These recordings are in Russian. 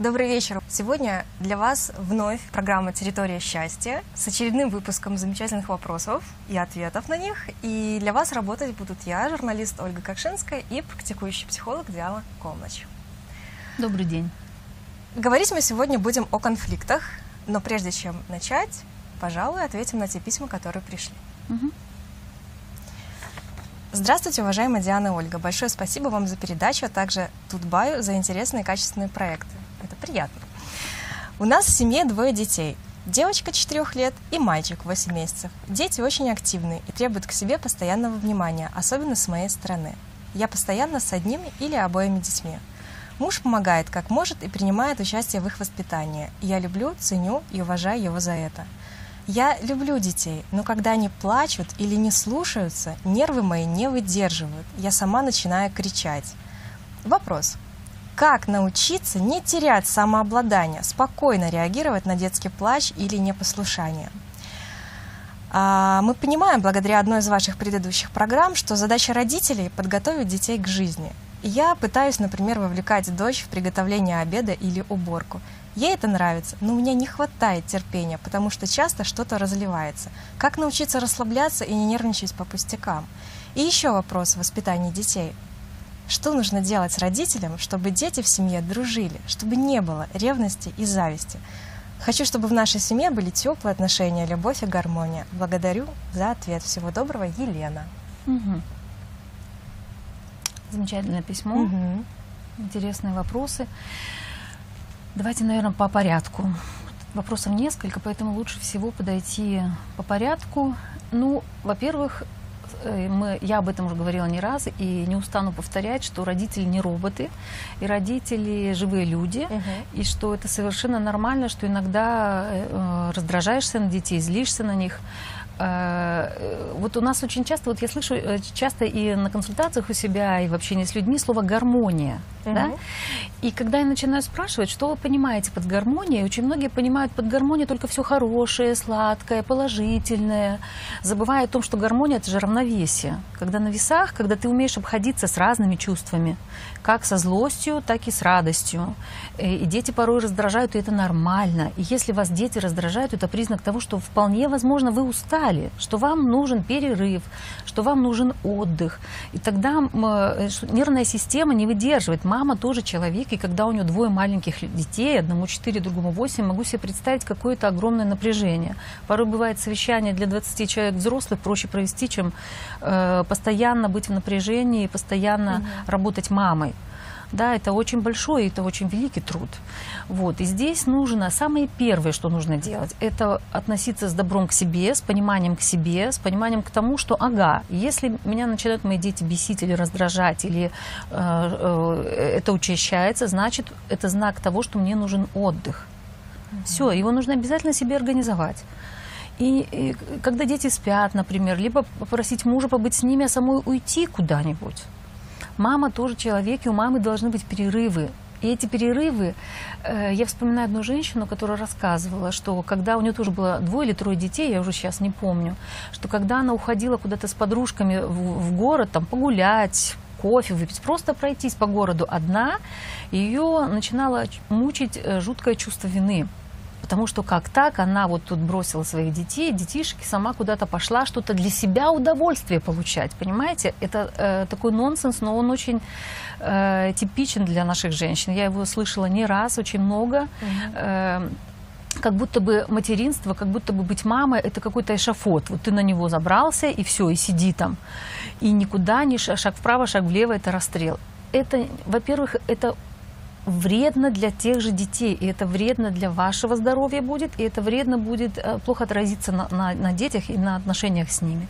Добрый вечер. Сегодня для вас вновь программа «Территория счастья» с очередным выпуском замечательных вопросов и ответов на них. И для вас работать будут я, журналист Ольга Кокшинская и практикующий психолог Диана Комнач. Добрый день. Говорить мы сегодня будем о конфликтах, но прежде чем начать, пожалуй, ответим на те письма, которые пришли. Угу. Здравствуйте, уважаемая Диана и Ольга. Большое спасибо вам за передачу, а также Тутбаю за интересные и качественные проекты. Это приятно. У нас в семье двое детей. Девочка 4 лет и мальчик 8 месяцев. Дети очень активны и требуют к себе постоянного внимания, особенно с моей стороны. Я постоянно с одним или обоими детьми. Муж помогает как может и принимает участие в их воспитании. Я люблю, ценю и уважаю его за это. Я люблю детей, но когда они плачут или не слушаются, нервы мои не выдерживают. Я сама начинаю кричать. Вопрос как научиться не терять самообладание, спокойно реагировать на детский плач или непослушание. А, мы понимаем, благодаря одной из ваших предыдущих программ, что задача родителей – подготовить детей к жизни. Я пытаюсь, например, вовлекать дочь в приготовление обеда или уборку. Ей это нравится, но у меня не хватает терпения, потому что часто что-то разливается. Как научиться расслабляться и не нервничать по пустякам? И еще вопрос воспитания детей – что нужно делать родителям, чтобы дети в семье дружили, чтобы не было ревности и зависти? Хочу, чтобы в нашей семье были теплые отношения, любовь и гармония. Благодарю за ответ. Всего доброго, Елена. Угу. Замечательное письмо. Угу. Интересные вопросы. Давайте, наверное, по порядку. Вопросов несколько, поэтому лучше всего подойти по порядку. Ну, во-первых, мы, я об этом уже говорила не раз и не устану повторять, что родители не роботы, и родители живые люди, угу. и что это совершенно нормально, что иногда э, раздражаешься на детей, злишься на них. Э, вот у нас очень часто, вот я слышу э, часто и на консультациях у себя, и в общении с людьми слово гармония. Угу. Да? И когда я начинаю спрашивать, что вы понимаете под гармонией, очень многие понимают под гармонией только все хорошее, сладкое, положительное, забывая о том, что гармония это же равновесие. Когда на весах, когда ты умеешь обходиться с разными чувствами, как со злостью, так и с радостью. Э, и дети порой раздражают, и это нормально. И если вас дети раздражают, это признак того, что вполне возможно вы устали, что вам нужен перерыв, что вам нужен отдых. И тогда э, нервная система не выдерживает. Мама тоже человек, и когда у нее двое маленьких детей, одному 4, другому 8, могу себе представить какое-то огромное напряжение. Порой бывает совещание для 20 человек взрослых проще провести, чем э, постоянно быть в напряжении, постоянно угу. работать мамой. Да, это очень большой, это очень великий труд. Вот. И здесь нужно, самое первое, что нужно делать, это относиться с добром к себе, с пониманием к себе, с пониманием к тому, что, ага, если меня начинают мои дети бесить или раздражать, или э, э, это учащается, значит, это знак того, что мне нужен отдых. Mm-hmm. Все, его нужно обязательно себе организовать. И, и когда дети спят, например, либо попросить мужа побыть с ними, а самой уйти куда-нибудь. Мама тоже человек, и у мамы должны быть перерывы. И эти перерывы, э, я вспоминаю одну женщину, которая рассказывала, что когда у нее тоже было двое или трое детей, я уже сейчас не помню, что когда она уходила куда-то с подружками в, город, там погулять, кофе выпить, просто пройтись по городу одна, ее начинало мучить э, жуткое чувство вины потому что как так она вот тут бросила своих детей, детишки, сама куда-то пошла что-то для себя удовольствие получать, понимаете? Это э, такой нонсенс, но он очень э, типичен для наших женщин. Я его слышала не раз, очень много. Mm-hmm. Э, как будто бы материнство, как будто бы быть мамой, это какой-то эшафот. Вот ты на него забрался, и все, и сиди там. И никуда, ни шаг вправо, шаг влево, это расстрел. Это, во-первых, это вредно для тех же детей, и это вредно для вашего здоровья будет, и это вредно будет э, плохо отразиться на, на, на детях и на отношениях с ними.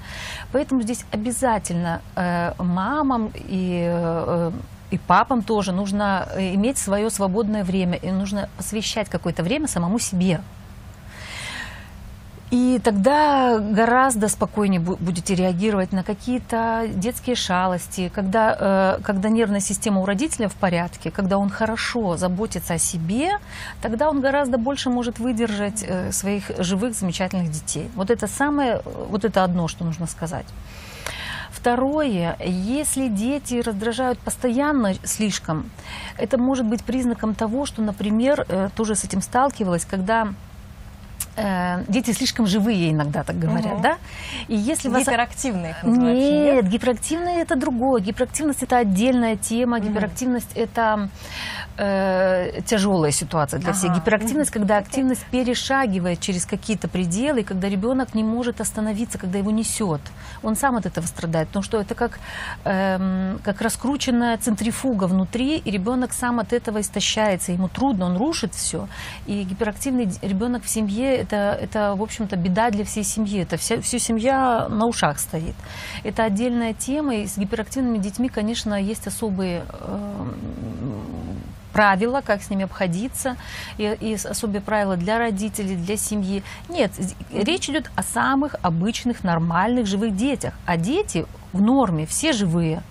Поэтому здесь обязательно э, мамам и э, и папам тоже нужно э, иметь свое свободное время, и нужно посвящать какое-то время самому себе. И тогда гораздо спокойнее будете реагировать на какие-то детские шалости, когда, э, когда нервная система у родителя в порядке, когда он хорошо заботится о себе, тогда он гораздо больше может выдержать э, своих живых, замечательных детей. Вот это самое, вот это одно, что нужно сказать. Второе, если дети раздражают постоянно слишком, это может быть признаком того, что, например, э, тоже с этим сталкивалась, когда э, дети слишком живые иногда так говорят, Мгм. да? И если вас Гиперактивные их называют, нет, гиперактивные это другое. Гиперактивность это отдельная тема. Мгм. Гиперактивность это э, тяжелая ситуация для всех. Ага. Гиперактивность, когда активность перешагивает через какие-то пределы, когда ребенок не может остановиться, когда его несет. Он сам от этого страдает, потому что это как, эм, как раскрученная центрифуга внутри, и ребенок сам от этого истощается. Ему трудно, он рушит все. И гиперактивный ребенок в семье это, это в общем-то, беда для всей семьи. Это вся, вся семья на ушах стоит. Это отдельная тема, и с гиперактивными детьми, конечно, есть особые эм, правила, как с ними обходиться, и, и особые правила для родителей, для семьи. Нет, речь идет о самых обычных, нормальных, живых детях. А дети в норме, все живые.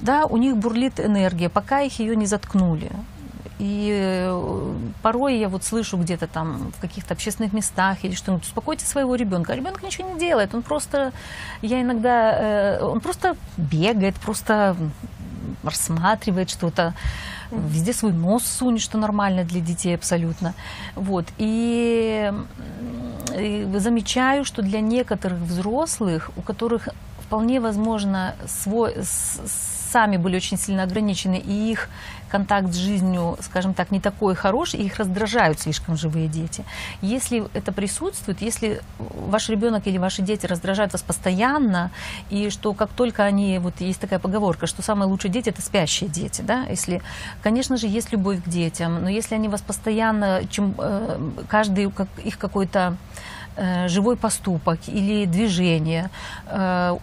Да, у них бурлит энергия, пока их ее не заткнули. И э, порой я вот слышу где-то там в каких-то общественных местах или что-нибудь, успокойте своего ребенка. А ребенок ничего не делает, он просто, я иногда, э, он просто бегает, просто рассматривает что-то, везде свой нос сунет, что нормально для детей абсолютно. Вот. И, и замечаю, что для некоторых взрослых, у которых вполне возможно свой, сами были очень сильно ограничены, и их контакт с жизнью, скажем так, не такой хороший, их раздражают слишком живые дети. Если это присутствует, если ваш ребенок или ваши дети раздражают вас постоянно, и что как только они, вот есть такая поговорка, что самые лучшие дети это спящие дети, да, если, конечно же, есть любовь к детям, но если они вас постоянно, чем э, каждый их какой-то э, живой поступок или движение э,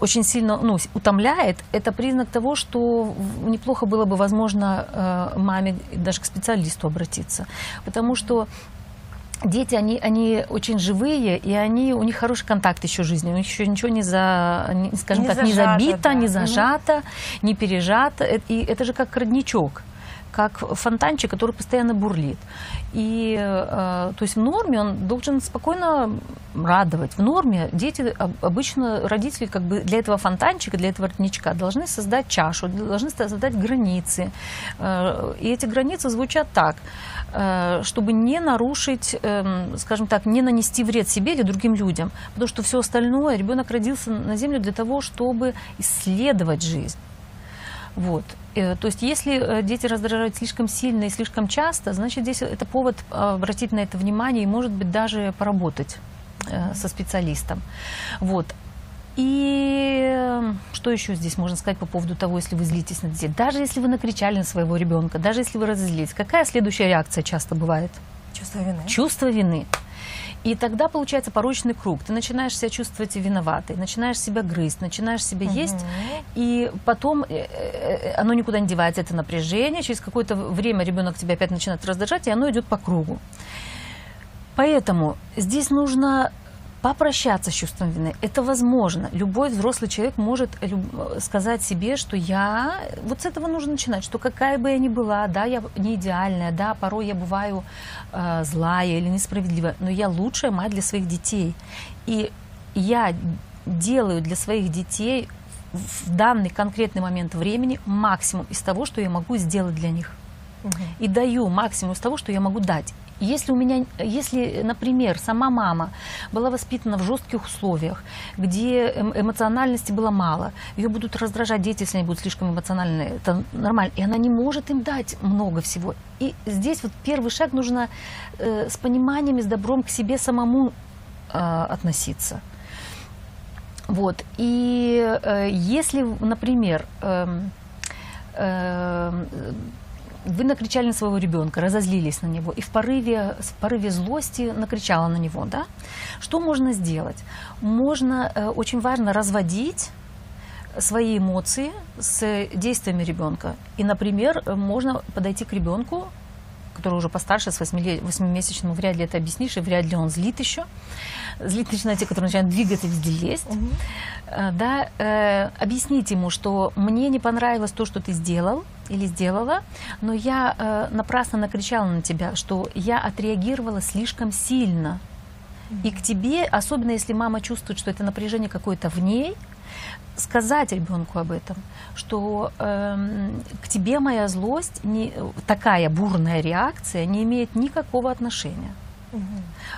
очень сильно ну, с- утомляет, это признак того, что неплохо было бы, возможно, э, маме даже к специалисту обратиться. Потому что дети, они, они очень живые, и они, у них хороший контакт еще жизни, у них еще ничего не, за, не- скажем Не так, не зажато, забито, да. не зажато, не пережато. Э, И это же как родничок как фонтанчик, который постоянно бурлит. И, э, то есть в норме он должен спокойно радовать. В норме дети, об- обычно родители как бы для этого фонтанчика, для этого родничка должны создать чашу, должны создать границы. Э, И эти границы звучат так, э, чтобы не нарушить, эм, скажем так, не нанести вред себе или другим людям. Потому что все остальное, ребенок родился на Землю для того, чтобы исследовать жизнь. Вот. Э, То есть, если э, дети раздражают слишком сильно и слишком часто, значит, здесь это повод э, обратить на это внимание и, может быть, даже поработать со специалистом. Вот. И что еще здесь можно сказать по поводу того, если вы злитесь на детей? Даже если вы накричали на своего ребенка, даже если вы разозлились, какая следующая реакция часто бывает? Чувство вины. чувство вины. И тогда получается порочный круг. Ты начинаешь себя чувствовать виноватой, начинаешь себя грызть, начинаешь себя есть, Мгм. и потом э, э, оно никуда не девается, это напряжение. Через какое-то время ребенок тебя опять начинает раздражать, и оно идет по кругу. Поэтому здесь нужно попрощаться с чувством вины. Это возможно. Любой взрослый человек может люб- сказать себе, что я... Вот с этого нужно начинать, что какая бы я ни была, да, я не идеальная, да, порой я бываю э, злая или несправедливая, но я лучшая мать для своих детей. И я делаю для своих детей в данный конкретный момент времени максимум из того, что я могу сделать для них Мгм. и даю максимум из того, что я могу дать. Если у меня, если, например, сама мама была воспитана в жестких условиях, где эм- эмоциональности было мало, ее будут раздражать дети, если они будут слишком эмоциональны, это нормально, и она не может им дать много всего. И здесь вот первый шаг нужно э, с пониманием и с добром к себе самому э, относиться. Вот. И э, если, например, эм, эм, вы накричали на своего ребенка, разозлились на него, и в порыве, в порыве злости накричала на него, да? Что можно сделать? Можно, э, очень важно разводить свои эмоции с действиями ребенка. И, например, можно подойти к ребенку, который уже постарше, с 8-месячным, вряд ли это объяснишь, и вряд ли он злит еще. Злит начинают те, которые начинают двигаться, везде лезть. Э, да, э, объяснить ему, что мне не понравилось то, что ты сделал или сделала, но я э, напрасно накричала на тебя, что я отреагировала слишком сильно. И к тебе, особенно если мама чувствует, что это напряжение какое-то в ней, сказать ребенку об этом, что эм, к тебе моя злость, не, такая бурная реакция не имеет никакого отношения.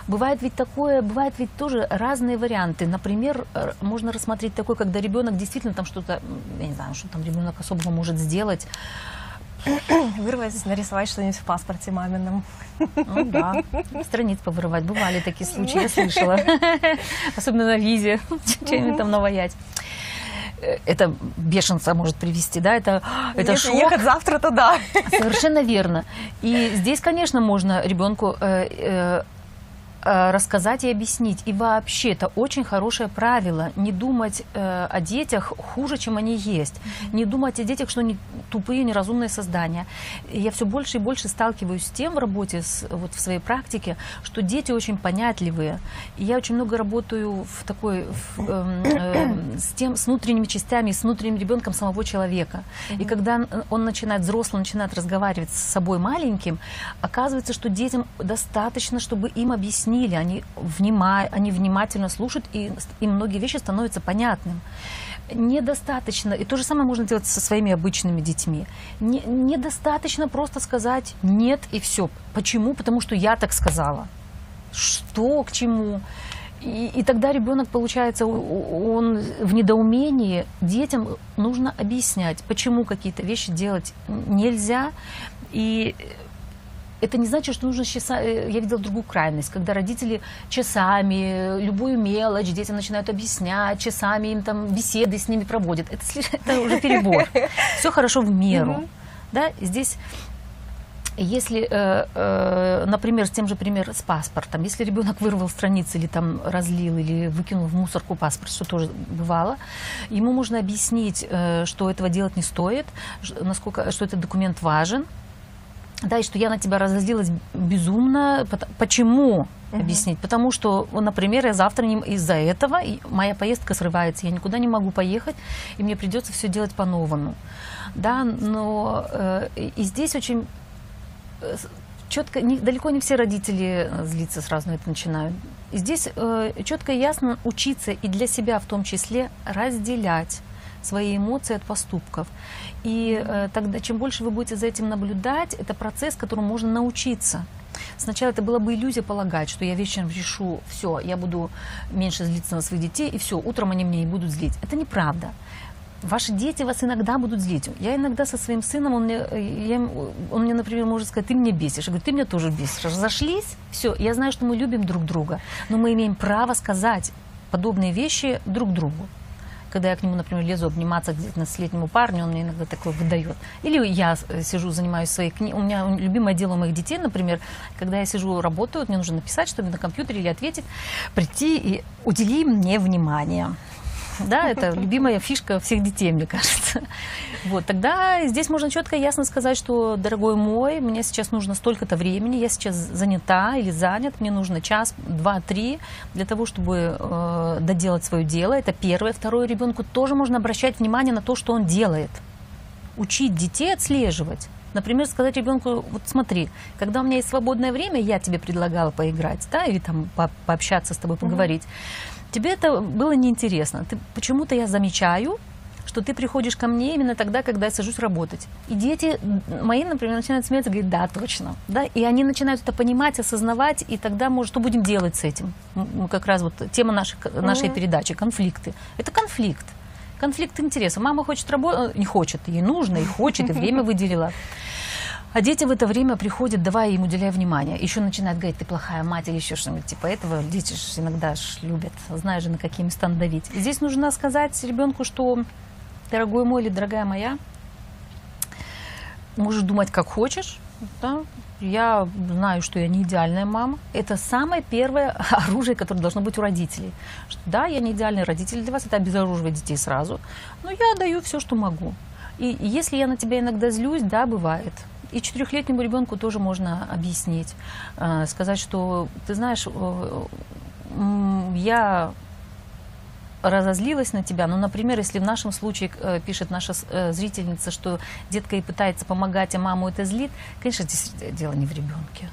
Бывает ведь такое, бывает ведь тоже разные варианты. Например, э, можно рассмотреть такой, когда ребенок действительно там что-то, я не знаю, что там ребенок особого может сделать. Вырвать, нарисовать что-нибудь в паспорте мамином. Ну да, страниц повырывать. Бывали такие случаи, я слышала. Особенно на визе, что-нибудь там наваять э, это бешенца может привести, да, это, это Если шок. ехать завтра, то да. Совершенно верно. И здесь, конечно, можно ребенку э, э, рассказать и объяснить. И вообще это очень хорошее правило не думать э, о детях хуже, чем они есть. Не думать о детях, что они тупые, неразумные создания. И я все больше и больше сталкиваюсь с тем в работе, с, вот в своей практике, что дети очень понятливые. И я очень много работаю в такой, в, эм, эм, с тем, с внутренними частями, с внутренним ребенком самого человека. И когда он начинает, взрослый начинает разговаривать с собой маленьким, оказывается, что детям достаточно, чтобы им объяснили, они, внима, они внимательно слушают, и им многие вещи становятся понятным. Недостаточно, и то же самое можно делать со своими обычными детьми. Не, недостаточно просто сказать нет и все. Почему? Потому что я так сказала. Что к чему? И, и тогда ребенок, получается, он в недоумении. Детям нужно объяснять, почему какие-то вещи делать нельзя. И это не значит, что нужно часа... э, Я видела другую крайность, когда родители часами э, любую мелочь детям начинают объяснять, часами им там беседы с ними проводят. Это, это уже перебор. Все хорошо в меру. Да? Здесь если, э, э, например, с тем же пример с паспортом, если ребенок вырвал страницы или там разлил или выкинул в мусорку паспорт, что тоже бывало, ему можно объяснить, что этого делать не стоит, насколько, что этот документ важен, да, и что я на тебя разозлилась безумно. Почему? Объяснить. Потому что, вот, например, я завтра не- из-за этого моя поездка срывается, я никуда не могу поехать, и мне придется все делать по-новому. Да, но э, и здесь очень четко, не, далеко не все родители э, злиться сразу на это начинают. Здесь э, четко и ясно учиться и для себя в том числе разделять свои эмоции от поступков. И э, тогда, чем больше вы будете за этим наблюдать, это процесс, которому можно научиться. Сначала это была бы иллюзия полагать, что я вечером решу, все, я буду меньше злиться на своих детей, и все, утром они меня не будут злить. Это неправда. Ваши дети вас иногда будут злить. Я иногда со своим сыном, он мне, э, я он мне, например, может сказать, ты меня бесишь. Я говорю, ты меня тоже бесишь. Разошлись, все. Я знаю, что мы любим друг друга, но мы имеем право сказать подобные вещи друг другу. Когда я к нему, например, лезу обниматься к 19-летнему парню, он мне иногда такое выдает. Или я э, сижу, занимаюсь своей книгой. У меня любимое дело моих детей, например, когда я сижу, работаю, мне нужно написать что-нибудь на компьютере или ответить, прийти и удели мне внимание. Да, это любимая фишка всех детей, мне кажется. Вот, тогда здесь можно четко и ясно сказать, что, дорогой мой, мне сейчас нужно столько-то времени, я сейчас занята или занят, мне нужно час, два, три для того, чтобы э, доделать свое дело. Это первое. Второе, ребенку тоже можно обращать внимание на то, что он делает. Учить детей отслеживать. Например, сказать ребенку, вот смотри, когда у меня есть свободное время, я тебе предлагала поиграть, да, или там по- пообщаться с тобой, поговорить. Тебе это было неинтересно. Ты, почему-то я замечаю, что ты приходишь ко мне именно тогда, когда я сажусь работать. И дети мои, например, начинают смеяться, говорят, да, точно. Да? И они начинают это понимать, осознавать, и тогда, может, что будем делать с этим? М, Как раз вот тема нашей, нашей передачи, конфликты. Это конфликт. Конфликт интересов. Мама хочет работать, не хочет, ей нужно, и хочет, и время выделила. А дети в это время приходят, давай им уделяй внимание. Еще начинают говорить, ты плохая мать или еще что-нибудь типа этого. Дети ж иногда ж любят, знаешь же, на какие места надавить. И здесь нужно сказать ребенку, что, дорогой мой или дорогая моя, можешь думать как хочешь, да? Я знаю, что я не идеальная мама. Это самое первое оружие, которое должно быть у родителей. Что, да, я не идеальный родитель для вас, это обезоруживает детей сразу. Но я даю все, что могу. И если я на тебя иногда злюсь, да, бывает. И четырехлетнему ребенку тоже можно объяснить, э, сказать, что ты знаешь, я разозлилась на тебя. Ну, например, если в нашем случае э, пишет наша э, зрительница, что детка ей пытается помогать, а маму это злит, конечно, здесь дело не в ребенке.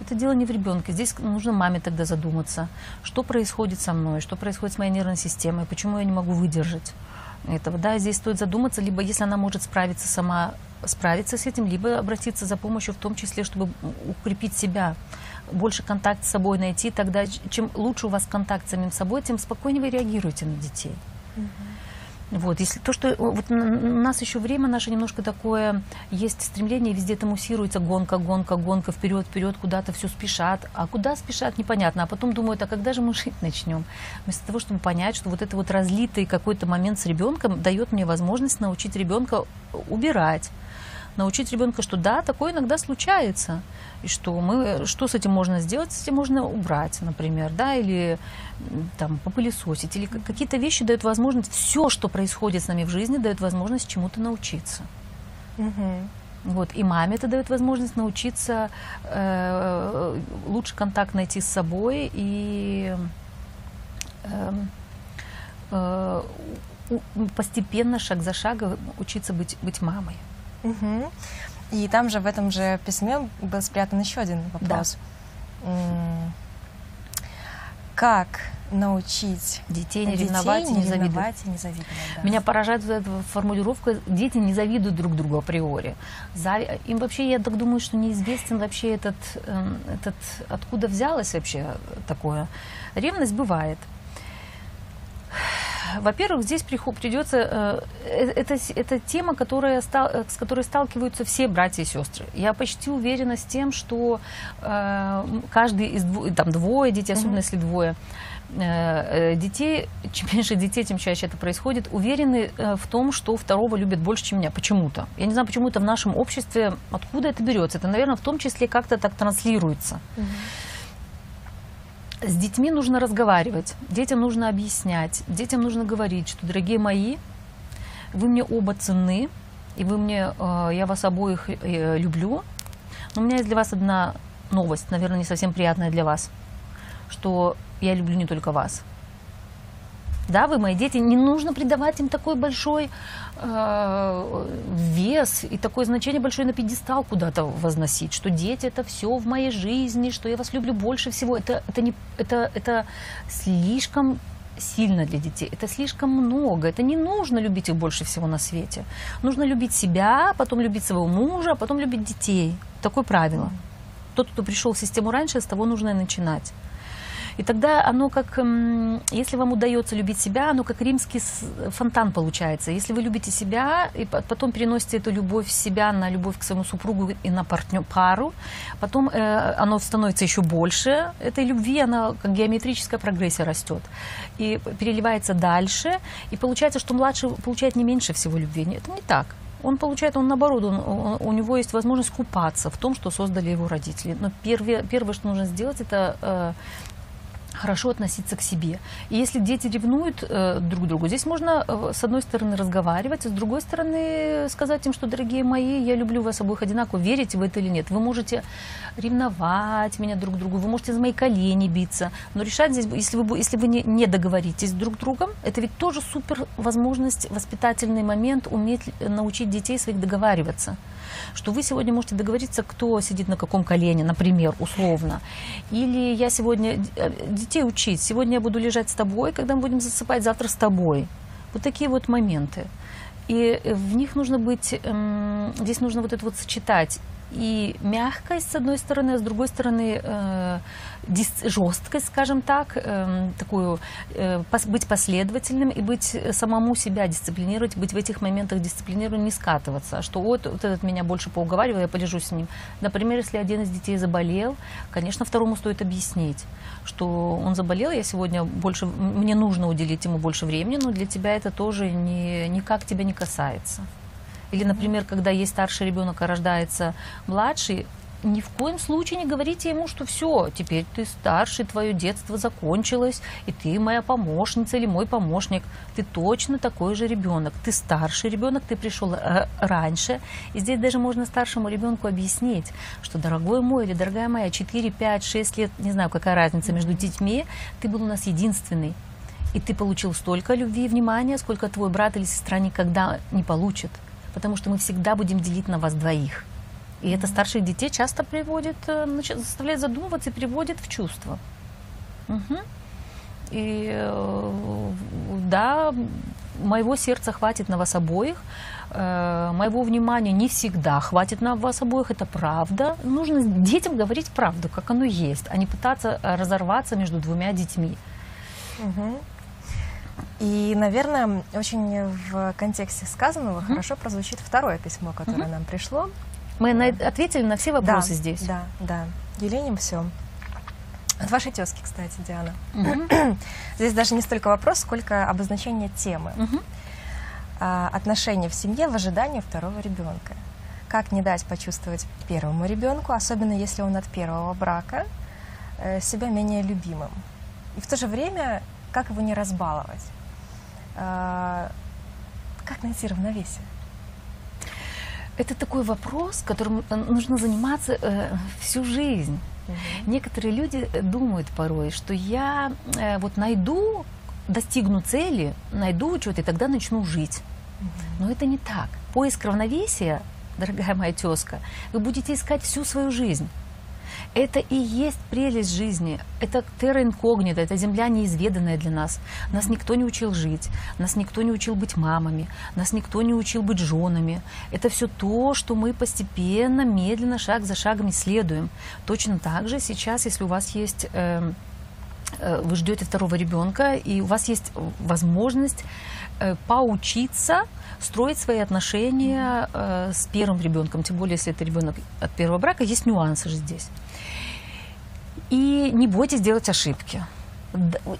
Это дело не в ребенке. Здесь нужно маме тогда задуматься, что происходит со мной, что происходит с моей нервной системой, почему я не могу выдержать этого. Да, здесь стоит задуматься, либо если она может справиться сама, справиться с этим, либо обратиться за помощью в том числе, чтобы укрепить себя, больше контакт с собой найти. Тогда чем лучше у вас контакт с самим собой, тем спокойнее вы реагируете на детей. Угу. Вот, если то, что вот у нас еще время наше немножко такое, есть стремление, везде это муссируется гонка, гонка, гонка, вперед, вперед, куда-то все спешат. А куда спешат, непонятно. А потом думают, а когда же мы жить начнем? Вместо того, чтобы понять, что вот это вот разлитый какой-то момент с ребенком дает мне возможность научить ребенка убирать, научить ребенка, что да, такое иногда случается, и что мы, что с этим можно сделать, с этим можно убрать, например, да, или там попылесосить, или какие-то вещи дают возможность, все, что происходит с нами в жизни, дает возможность чему-то научиться. Угу. Вот, и маме это дает возможность научиться э, лучше контакт найти с собой и э, э, постепенно, шаг за шагом учиться быть, быть мамой. Угу. И там же в этом же письме был спрятан еще один вопрос. Да. Как научить детей не детей ревновать, не, не завидовать. И не завидовать да. Меня поражает эта формулировка «дети не завидуют друг другу априори». Им вообще, я так думаю, что неизвестен вообще этот, эм, этот откуда взялось вообще такое. Ревность бывает – во-первых, здесь придется... Э, э, это, это тема, которая, э, с которой сталкиваются все братья и сестры. Я почти уверена с тем, что каждый из двое, там двое детей, особенно mm-hmm. если двое, детей, чем меньше детей, тем чаще это происходит, уверены в том, что второго любят больше, чем меня. Почему-то. Я не знаю, почему это в нашем обществе, откуда это берется. Это, наверное, в том числе как-то так транслируется. Mm-hmm. С детьми нужно разговаривать, детям нужно объяснять, детям нужно говорить, что, дорогие мои, вы мне оба ценны, и вы мне, э, я вас обоих э, люблю. Но у меня есть для вас одна новость, наверное, не совсем приятная для вас, что я люблю не только вас, да, вы мои дети, не нужно придавать им такой большой э, вес и такое значение большое на пьедестал куда-то возносить, что дети это все в моей жизни, что я вас люблю больше всего. Это, это, не, это, это слишком сильно для детей. Это слишком много. Это не нужно любить их больше всего на свете. Нужно любить себя, потом любить своего мужа, а потом любить детей. Такое правило. Тот, кто пришел в систему раньше, с того нужно и начинать. И тогда оно как, если вам удается любить себя, оно как римский фонтан получается. Если вы любите себя, и потом переносите эту любовь себя на любовь к своему супругу и на партнер, пару, потом э, оно становится еще больше этой любви, она как геометрическая прогрессия растет. И переливается дальше, и получается, что младший получает не меньше всего любви. Это не так он получает, он наоборот, он, он, у него есть возможность купаться в том, что создали его родители. Но первое, первое что нужно сделать, это э, хорошо относиться к себе. И если дети ревнуют э, друг другу, здесь можно э, с одной стороны разговаривать, а с другой стороны сказать им, что, дорогие мои, я люблю вас обоих одинаково, верите в это или нет. Вы можете ревновать меня друг к другу, вы можете за мои колени биться, но решать здесь, если вы, если вы не, не договоритесь друг с другом, это ведь тоже супер возможность, воспитательный момент уметь научить детей своих договариваться что вы сегодня можете договориться, кто сидит на каком колене, например, условно. Или я сегодня э, детей учить, сегодня я буду лежать с тобой, когда мы будем засыпать, завтра с тобой. Вот такие вот моменты. И в них нужно быть, эм, здесь нужно вот это вот сочетать и мягкость, с одной стороны, а с другой стороны, э, жесткость, скажем так, э, такую, э, пос, быть последовательным и быть э, самому себя дисциплинировать, быть в этих моментах дисциплинированным, не скатываться, что вот, вот этот меня больше поуговаривал, я полежу с ним. Например, если один из детей заболел, конечно, второму стоит объяснить, что он заболел, я сегодня больше, мне нужно уделить ему больше времени, но для тебя это тоже не, никак тебя не касается. Или, например, когда есть старший ребенок, а рождается младший, ни в коем случае не говорите ему, что все, теперь ты старший, твое детство закончилось, и ты моя помощница или мой помощник. Ты точно такой же ребенок. Ты старший ребенок, ты пришел э, раньше. И здесь даже можно старшему ребенку объяснить, что, дорогой мой или дорогая моя, 4, 5, 6 лет, не знаю, какая разница между детьми, ты был у нас единственный. И ты получил столько любви и внимания, сколько твой брат или сестра никогда не получит потому что мы всегда будем делить на вас двоих. И это старших детей часто приводит, э, заставляет задумываться и приводит в чувство. Мгм. И э, да, моего сердца хватит на вас обоих, э, моего внимания не всегда хватит на вас обоих, это правда. Нужно детям говорить правду, как оно есть, а не пытаться разорваться между двумя детьми. Мгм. И, наверное, очень в контексте сказанного хорошо прозвучит второе письмо, которое нам пришло. Мы на- ответили на все вопросы да, здесь. Да, да. Елене все. От вашей тезки, кстати, Диана. Мгм. Здесь даже не столько вопрос, сколько обозначение темы. А, отношения в семье в ожидании второго ребенка. Как не дать почувствовать первому ребенку, особенно если он от первого брака, э, себя менее любимым. И в то же время, как его не разбаловать? А, Как найти равновесие? Это такой вопрос, которым э, нужно заниматься э, всю жизнь. Некоторые люди э, думают порой, что я э, вот найду, достигну цели, найду что-то, и тогда начну жить. Но это не так. Поиск равновесия, дорогая моя тезка, вы будете искать всю свою жизнь. Это и есть прелесть жизни. Это терра инкогнита, это земля неизведанная для нас. Нас никто не учил жить, нас никто не учил быть мамами, нас никто не учил быть женами. Это все то, что мы постепенно, медленно, шаг за шагом исследуем. Точно так же сейчас, если у вас есть э, вы ждете второго ребенка, и у вас есть возможность э, поучиться строить свои отношения э, с первым ребенком, тем более, если это ребенок от первого брака, есть нюансы же здесь. И не бойтесь делать ошибки.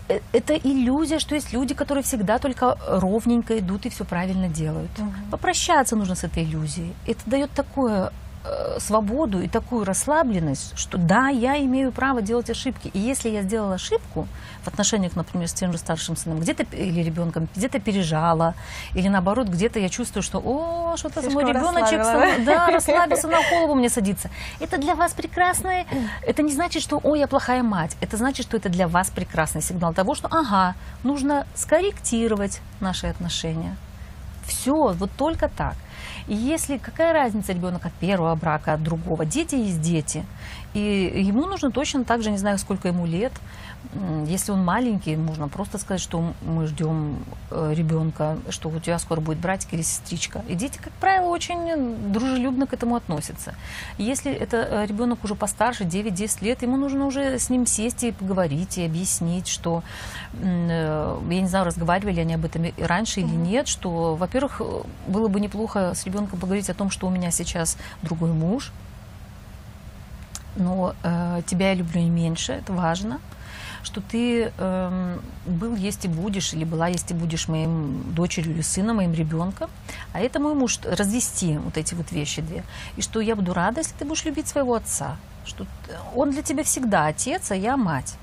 Э, Это иллюзия, что есть люди, которые всегда только ровненько идут и все правильно делают. Попрощаться нужно с этой иллюзией. Это дает такую э, свободу и такую расслабленность, что да, я имею право делать ошибки. И если я сделала ошибку в отношениях, например, с тем же старшим сыном, где-то или ребенком, где-то пережала, или наоборот, где-то я чувствую, что о, что-то мой ребеночек сам- да, расслабился, на голову мне садится. Это для вас прекрасное. Это не значит, что ой, я плохая мать. Это значит, что это для вас прекрасный сигнал того, что ага, нужно скорректировать наши отношения. Все, вот только так. И если какая разница ребенок от первого брака, от другого? Дети есть дети. И ему нужно точно так же, не знаю, сколько ему лет. Если он маленький, можно просто сказать, что мы ждем э, ребенка, что у тебя скоро будет братик или сестричка. И дети, как правило, очень дружелюбно к этому относятся. Если это э, ребенок уже постарше, 9-10 лет, ему нужно уже с ним сесть и поговорить, и объяснить, что, э, я не знаю, разговаривали они об этом раньше или нет, что, во-первых, было бы неплохо с ребенком поговорить о том, что у меня сейчас другой муж, но э, тебя я люблю не меньше, это важно, что ты эм, был, есть и будешь, или была, есть и будешь моим дочерью или сыном, моим ребенком, а это мой муж, развести вот эти вот вещи две. И что я буду рада, если ты будешь любить своего отца, что т- он для тебя всегда отец, а я мать.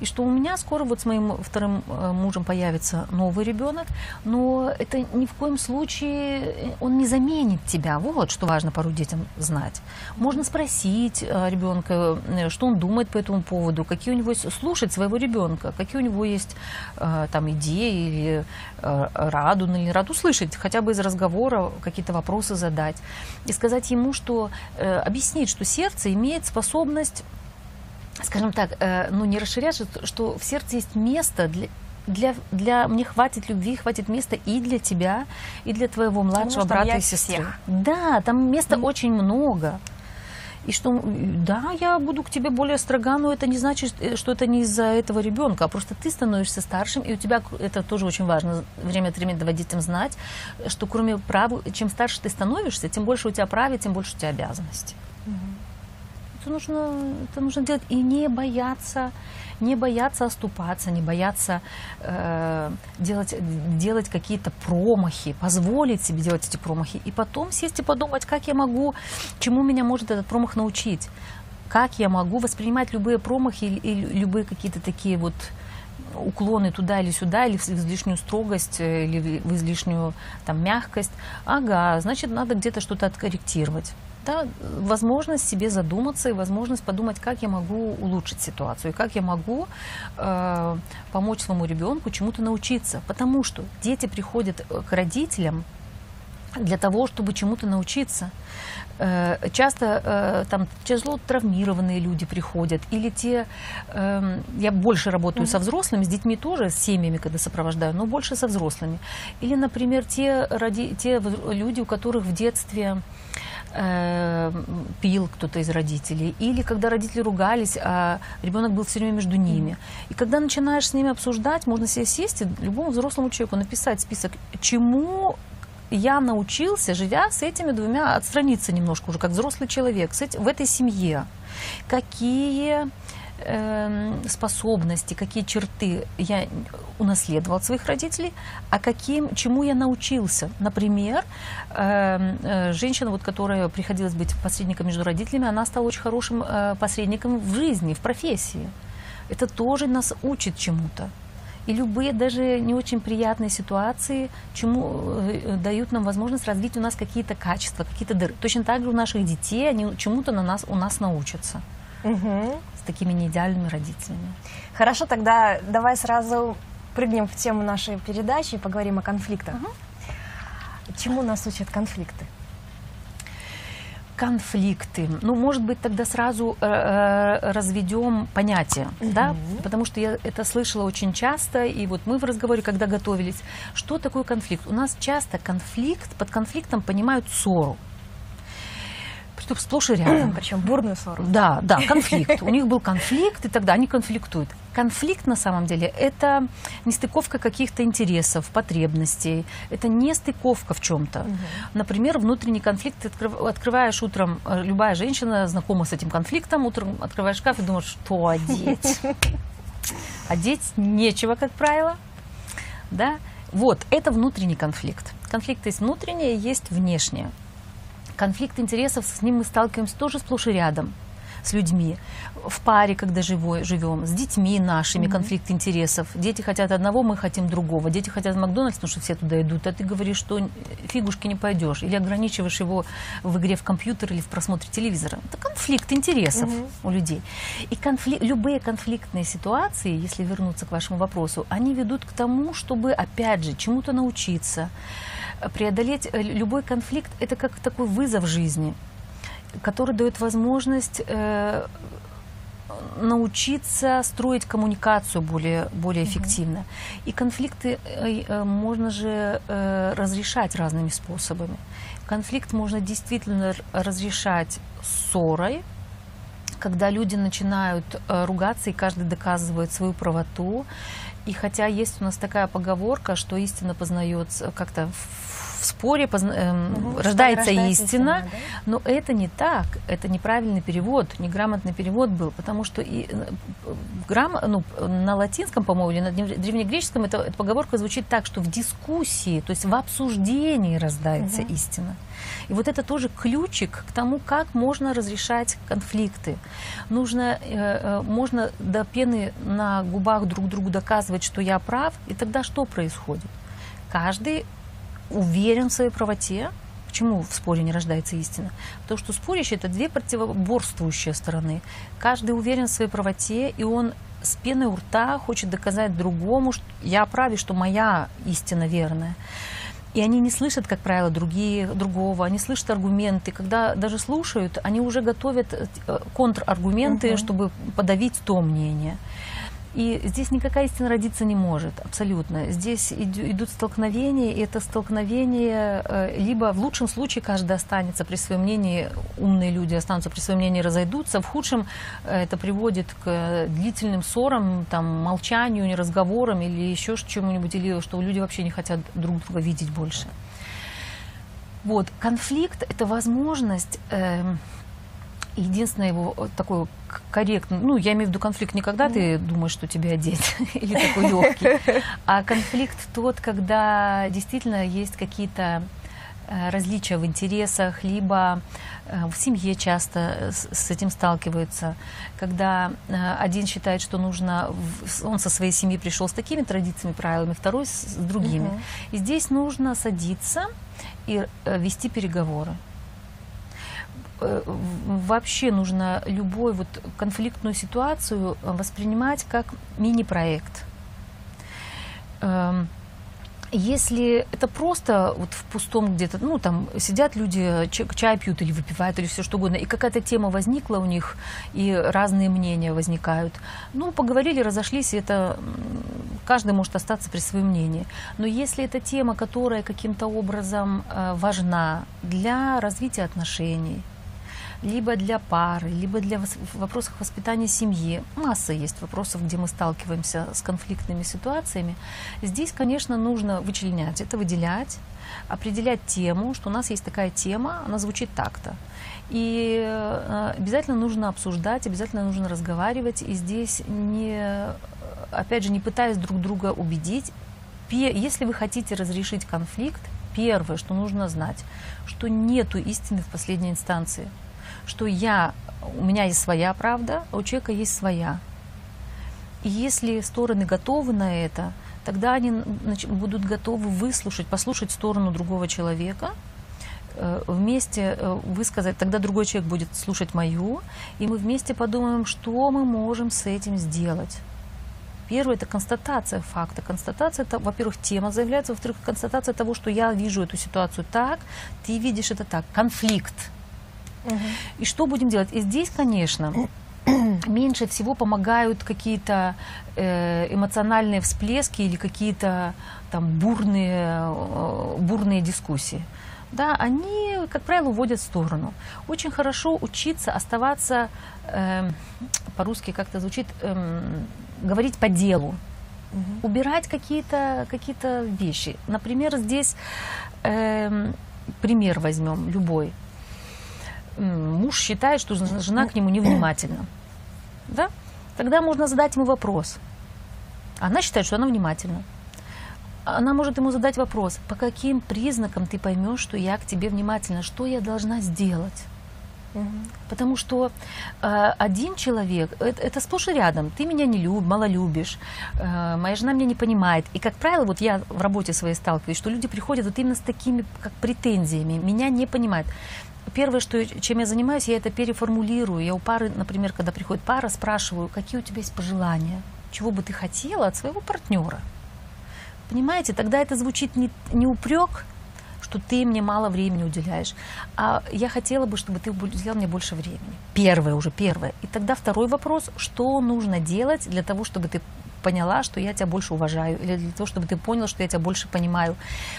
И что у меня скоро вот с моим вторым э, мужем появится новый ребенок, но это ни в коем случае э, он не заменит тебя. Вот что важно порой детям знать. Можно спросить э, ребенка, что он думает по этому поводу, какие у него есть, слушать своего ребенка, какие у него есть там идеи или раду, ну, или раду услышать, хотя бы из разговора какие-то вопросы задать. И сказать ему, что объяснить, что сердце имеет способность скажем так, э, ну не расширяться, что в сердце есть место для для, для мне хватит любви, хватит места и для тебя, и для твоего младшего что брата и сестры. всех. Да, там места очень много. И что, да, я буду к тебе более строга, но это не значит, э, что это не из-за этого ребенка, а просто ты становишься старшим, и у тебя, это тоже очень важно, время от времени давать детям знать, что кроме прав, чем старше ты становишься, тем больше у тебя прав, тем больше у тебя обязанностей. Это нужно, это нужно делать и не бояться, не бояться оступаться, не бояться э, делать, делать какие-то промахи, позволить себе делать эти промахи, и потом сесть и подумать, как я могу, чему меня может этот промах научить, как я могу воспринимать любые промахи и, и любые какие-то такие вот уклоны туда или сюда, или в излишнюю строгость, э, или в излишнюю там, мягкость. Ага, значит, надо где-то что-то откорректировать. Да, возможность себе задуматься и возможность подумать, как я могу улучшить ситуацию, и как я могу э, помочь своему ребенку чему-то научиться. Потому что дети приходят э, к родителям для того, чтобы чему-то научиться. Э, часто э, там тяжело травмированные люди приходят, или те, я больше работаю mm-hmm. со взрослыми, с детьми тоже, с семьями, когда сопровождаю, но больше со взрослыми. Или, например, те, ради, те люди, у которых в детстве э, пил кто-то из родителей, или когда родители ругались, а ребенок был все время между ними. И когда начинаешь с ними обсуждать, можно себе сесть и любому взрослому человеку написать список, чему я научился, живя с этими двумя, отстраниться немножко уже, как взрослый человек, с этим, в этой семье. Какие э, способности, какие черты я унаследовал от своих родителей, а каким, чему я научился. Например, э, э, женщина, вот, которая приходилось быть посредником между родителями, она стала очень хорошим э, посредником в жизни, в профессии. Это тоже нас учит чему-то. И любые даже не очень приятные ситуации, чему э, дают нам возможность развить у нас какие-то качества, какие-то дыры. Точно так же у наших детей они чему-то на нас, у нас научатся. Угу. Такими неидеальными родителями. Хорошо, тогда давай сразу прыгнем в тему нашей передачи и поговорим о конфликтах. Угу. Чему нас учат конфликты? конфликты. Ну, может быть, тогда сразу э, э разведем понятие, mm-hmm. да, потому что я это слышала очень часто, и вот мы в разговоре, когда готовились, что такое конфликт? У нас часто конфликт, под конфликтом понимают ссору причем сплошь и рядом. Причем бурную ссору. Да, да, конфликт. У них был конфликт, и тогда они конфликтуют. Конфликт, на самом деле, это нестыковка каких-то интересов, потребностей. Это не стыковка в чем-то. Угу. Например, внутренний конфликт открываешь утром, э, любая женщина знакома с этим конфликтом, утром открываешь шкаф и думаешь, что одеть? Одеть нечего, как правило. Да? Вот, это внутренний конфликт. Конфликт есть внутреннее, есть внешнее конфликт интересов, с ним мы сталкиваемся тоже сплошь и рядом с людьми, в паре, когда живой, живем, с детьми нашими, mm-hmm. конфликт интересов. Дети хотят одного, мы хотим другого. Дети хотят Макдональдс, потому что все туда идут, а ты говоришь, что фигушки не пойдешь. Или ограничиваешь его в игре в компьютер или в просмотре телевизора. Это конфликт интересов mm-hmm. у людей. И конфли... любые конфликтные ситуации, если вернуться к вашему вопросу, они ведут к тому, чтобы, опять же, чему-то научиться, преодолеть э, любой конфликт – это как такой вызов жизни, который дает возможность э, научиться строить коммуникацию более, более эффективно. Mm-hmm. И конфликты э, можно же разрешать разными способами. Конфликт можно действительно разрешать ссорой, когда люди начинают ругаться и каждый доказывает свою правоту. И хотя есть у нас такая поговорка, что истина познается как-то в споре позна... эм, угу, рождается истина, истина да? но это не так, это неправильный перевод, неграмотный перевод был, потому что и, э, грамм, ну, на латинском, по-моему, или на древнегреческом эта, эта поговорка звучит так, что в дискуссии, то есть в обсуждении рождается угу. истина. И вот это тоже ключик к тому, как можно разрешать конфликты. Нужно, э, э, можно до пены на губах друг другу доказывать, что я прав, и тогда что происходит? Каждый уверен в своей правоте. Почему в споре не рождается истина? Потому что спорящие – это две противоборствующие стороны. Каждый уверен в своей правоте, и он с пеной у рта хочет доказать другому, что я прав, и что моя истина верная. И они не слышат, как правило, другие, другого, они слышат аргументы. Когда даже слушают, они уже готовят э, контраргументы, угу. чтобы подавить то мнение. И здесь никакая истина родиться не может, абсолютно. Здесь идут столкновения, и это столкновение э, либо в лучшем случае каждый останется при своем мнении, умные люди останутся при своем мнении, разойдутся, в худшем э, это приводит к длительным ссорам, там, молчанию, неразговорам или еще чему-нибудь, или что люди вообще не хотят друг друга видеть больше. Вот, конфликт – это возможность э, единственное его такое корректное, ну, я имею в виду конфликт не когда ты думаешь, что тебе одеть, или такой легкий, а конфликт тот, когда действительно есть какие-то э, различия в интересах, либо э, в семье часто с этим сталкиваются, когда э, один считает, что нужно, он со своей семьи пришел с такими традициями, правилами, второй с другими. Угу. И здесь нужно садиться и вести переговоры. Э, вообще нужно любую вот конфликтную ситуацию воспринимать как мини-проект. Эм, Если это просто вот в пустом где-то, ну там сидят люди, чай пьют или выпивают или все что угодно, и какая-то тема возникла у них, и разные мнения возникают. Ну, поговорили, разошлись, и это каждый может остаться при своем мнении. Но если это тема, которая каким-то образом э, важна для развития отношений, либо для пары, либо для вопросов воспитания семьи. Масса есть вопросов, где мы сталкиваемся с конфликтными ситуациями. Здесь, конечно, нужно вычленять это, выделять, определять тему, что у нас есть такая тема, она звучит так-то. И э, обязательно нужно обсуждать, обязательно нужно разговаривать. И здесь не, опять же, не пытаясь друг друга убедить. Если вы хотите разрешить конфликт, первое, что нужно знать, что нету истины в последней инстанции что я, у меня есть своя правда, а у человека есть своя. И если стороны готовы на это, тогда они будут готовы выслушать, послушать сторону другого человека, э, вместе э, высказать, тогда другой человек будет слушать мою, и мы вместе подумаем, что мы можем с этим сделать. Первое – это констатация факта. Констатация, это, во-первых, тема заявляется, во-вторых, констатация того, что я вижу эту ситуацию так, ты видишь это так. Конфликт – и что будем делать? И здесь, конечно, меньше всего помогают какие-то э, эмоциональные всплески или какие-то там бурные, э, бурные дискуссии. Да, они, как правило, уводят в сторону. Очень хорошо учиться оставаться, э, по-русски как-то звучит, э, говорить по делу, угу. убирать какие-то какие вещи. Например, здесь э, пример возьмем любой муж считает, что жена к нему невнимательна. Да? Тогда можно задать ему вопрос. Она считает, что она внимательна. Она может ему задать вопрос, по каким признакам ты поймешь, что я к тебе внимательна, что я должна сделать? Потому что э, один человек, это, это сплошь и рядом. Ты меня не любишь, мало любишь, э, моя жена меня не понимает. И, как правило, вот я в работе своей сталкиваюсь, что люди приходят вот именно с такими как претензиями, меня не понимают первое, что, чем я занимаюсь, я это переформулирую. Я у пары, например, когда приходит пара, спрашиваю, какие у тебя есть пожелания, чего бы ты хотела от своего партнера. Понимаете, тогда это звучит не, не упрек, что ты мне мало времени уделяешь, а я хотела бы, чтобы ты уделял мне больше времени. Первое уже, первое. И тогда второй вопрос, что нужно делать для того, чтобы ты поняла, что я тебя больше уважаю, или для того, чтобы ты понял, что я тебя больше понимаю.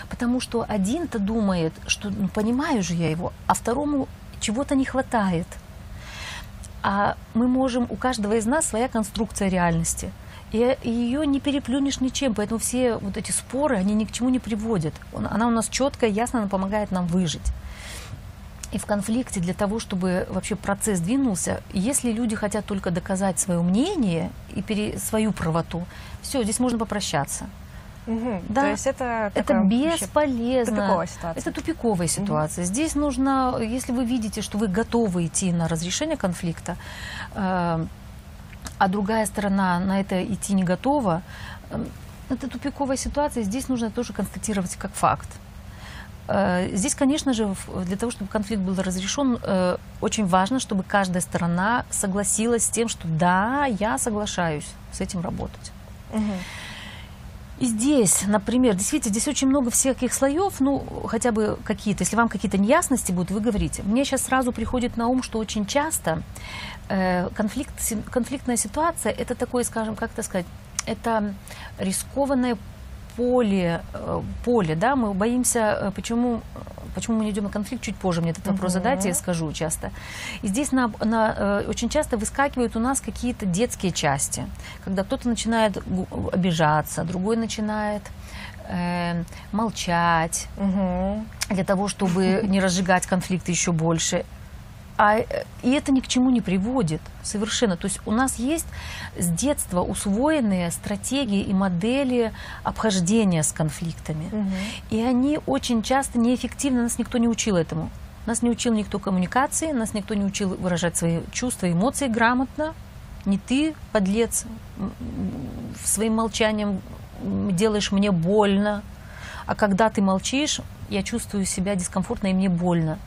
Потому что один-то думает, что ну, понимаю же я его, а второму чего-то не хватает. А мы можем, у каждого из нас своя конструкция реальности. И ее не переплюнешь ничем, поэтому все вот эти споры, они ни к чему не приводят. Она у нас четкая, ясно, она помогает нам выжить и в конфликте для того, чтобы вообще процесс двинулся, если люди хотят только доказать свое мнение и пере, свою правоту, все, здесь можно попрощаться. Угу. Да? То есть это, это бесполезно. Тупиковая ситуация. Это тупиковая ситуация. Угу. Здесь нужно, если вы видите, что вы готовы идти на разрешение конфликта, э, а другая сторона на это идти не готова, э, это тупиковая ситуация. Здесь нужно тоже констатировать как факт. Э, здесь, конечно же, для того, чтобы конфликт был разрешен, э, очень важно, чтобы каждая сторона согласилась с тем, что да, я соглашаюсь с этим работать. Угу. И здесь, например, действительно, здесь очень много всяких слоев, ну, хотя бы какие-то, если вам какие-то неясности будут, вы говорите. Мне сейчас сразу приходит на ум, что очень часто э, конфликт, конфликтная ситуация, это такое, скажем, как это сказать, это рискованное поле, э, поле, да, мы боимся, э, почему, почему мы не идем на конфликт, чуть позже мне этот вопрос угу. задайте, я скажу часто. И здесь на, на, э, очень часто выскакивают у нас какие-то детские части, когда кто-то начинает обижаться, другой начинает э, молчать угу. для того, чтобы не разжигать конфликты еще больше. А, э, и это ни к чему не приводит совершенно. То есть у нас есть с детства усвоенные стратегии и модели обхождения с конфликтами. Угу. И они очень часто неэффективны, нас никто не учил этому. Нас не учил никто коммуникации, нас никто не учил выражать свои чувства, эмоции грамотно. Не ты, подлец, своим молчанием делаешь мне больно. А когда ты молчишь, я чувствую себя дискомфортно и мне больно.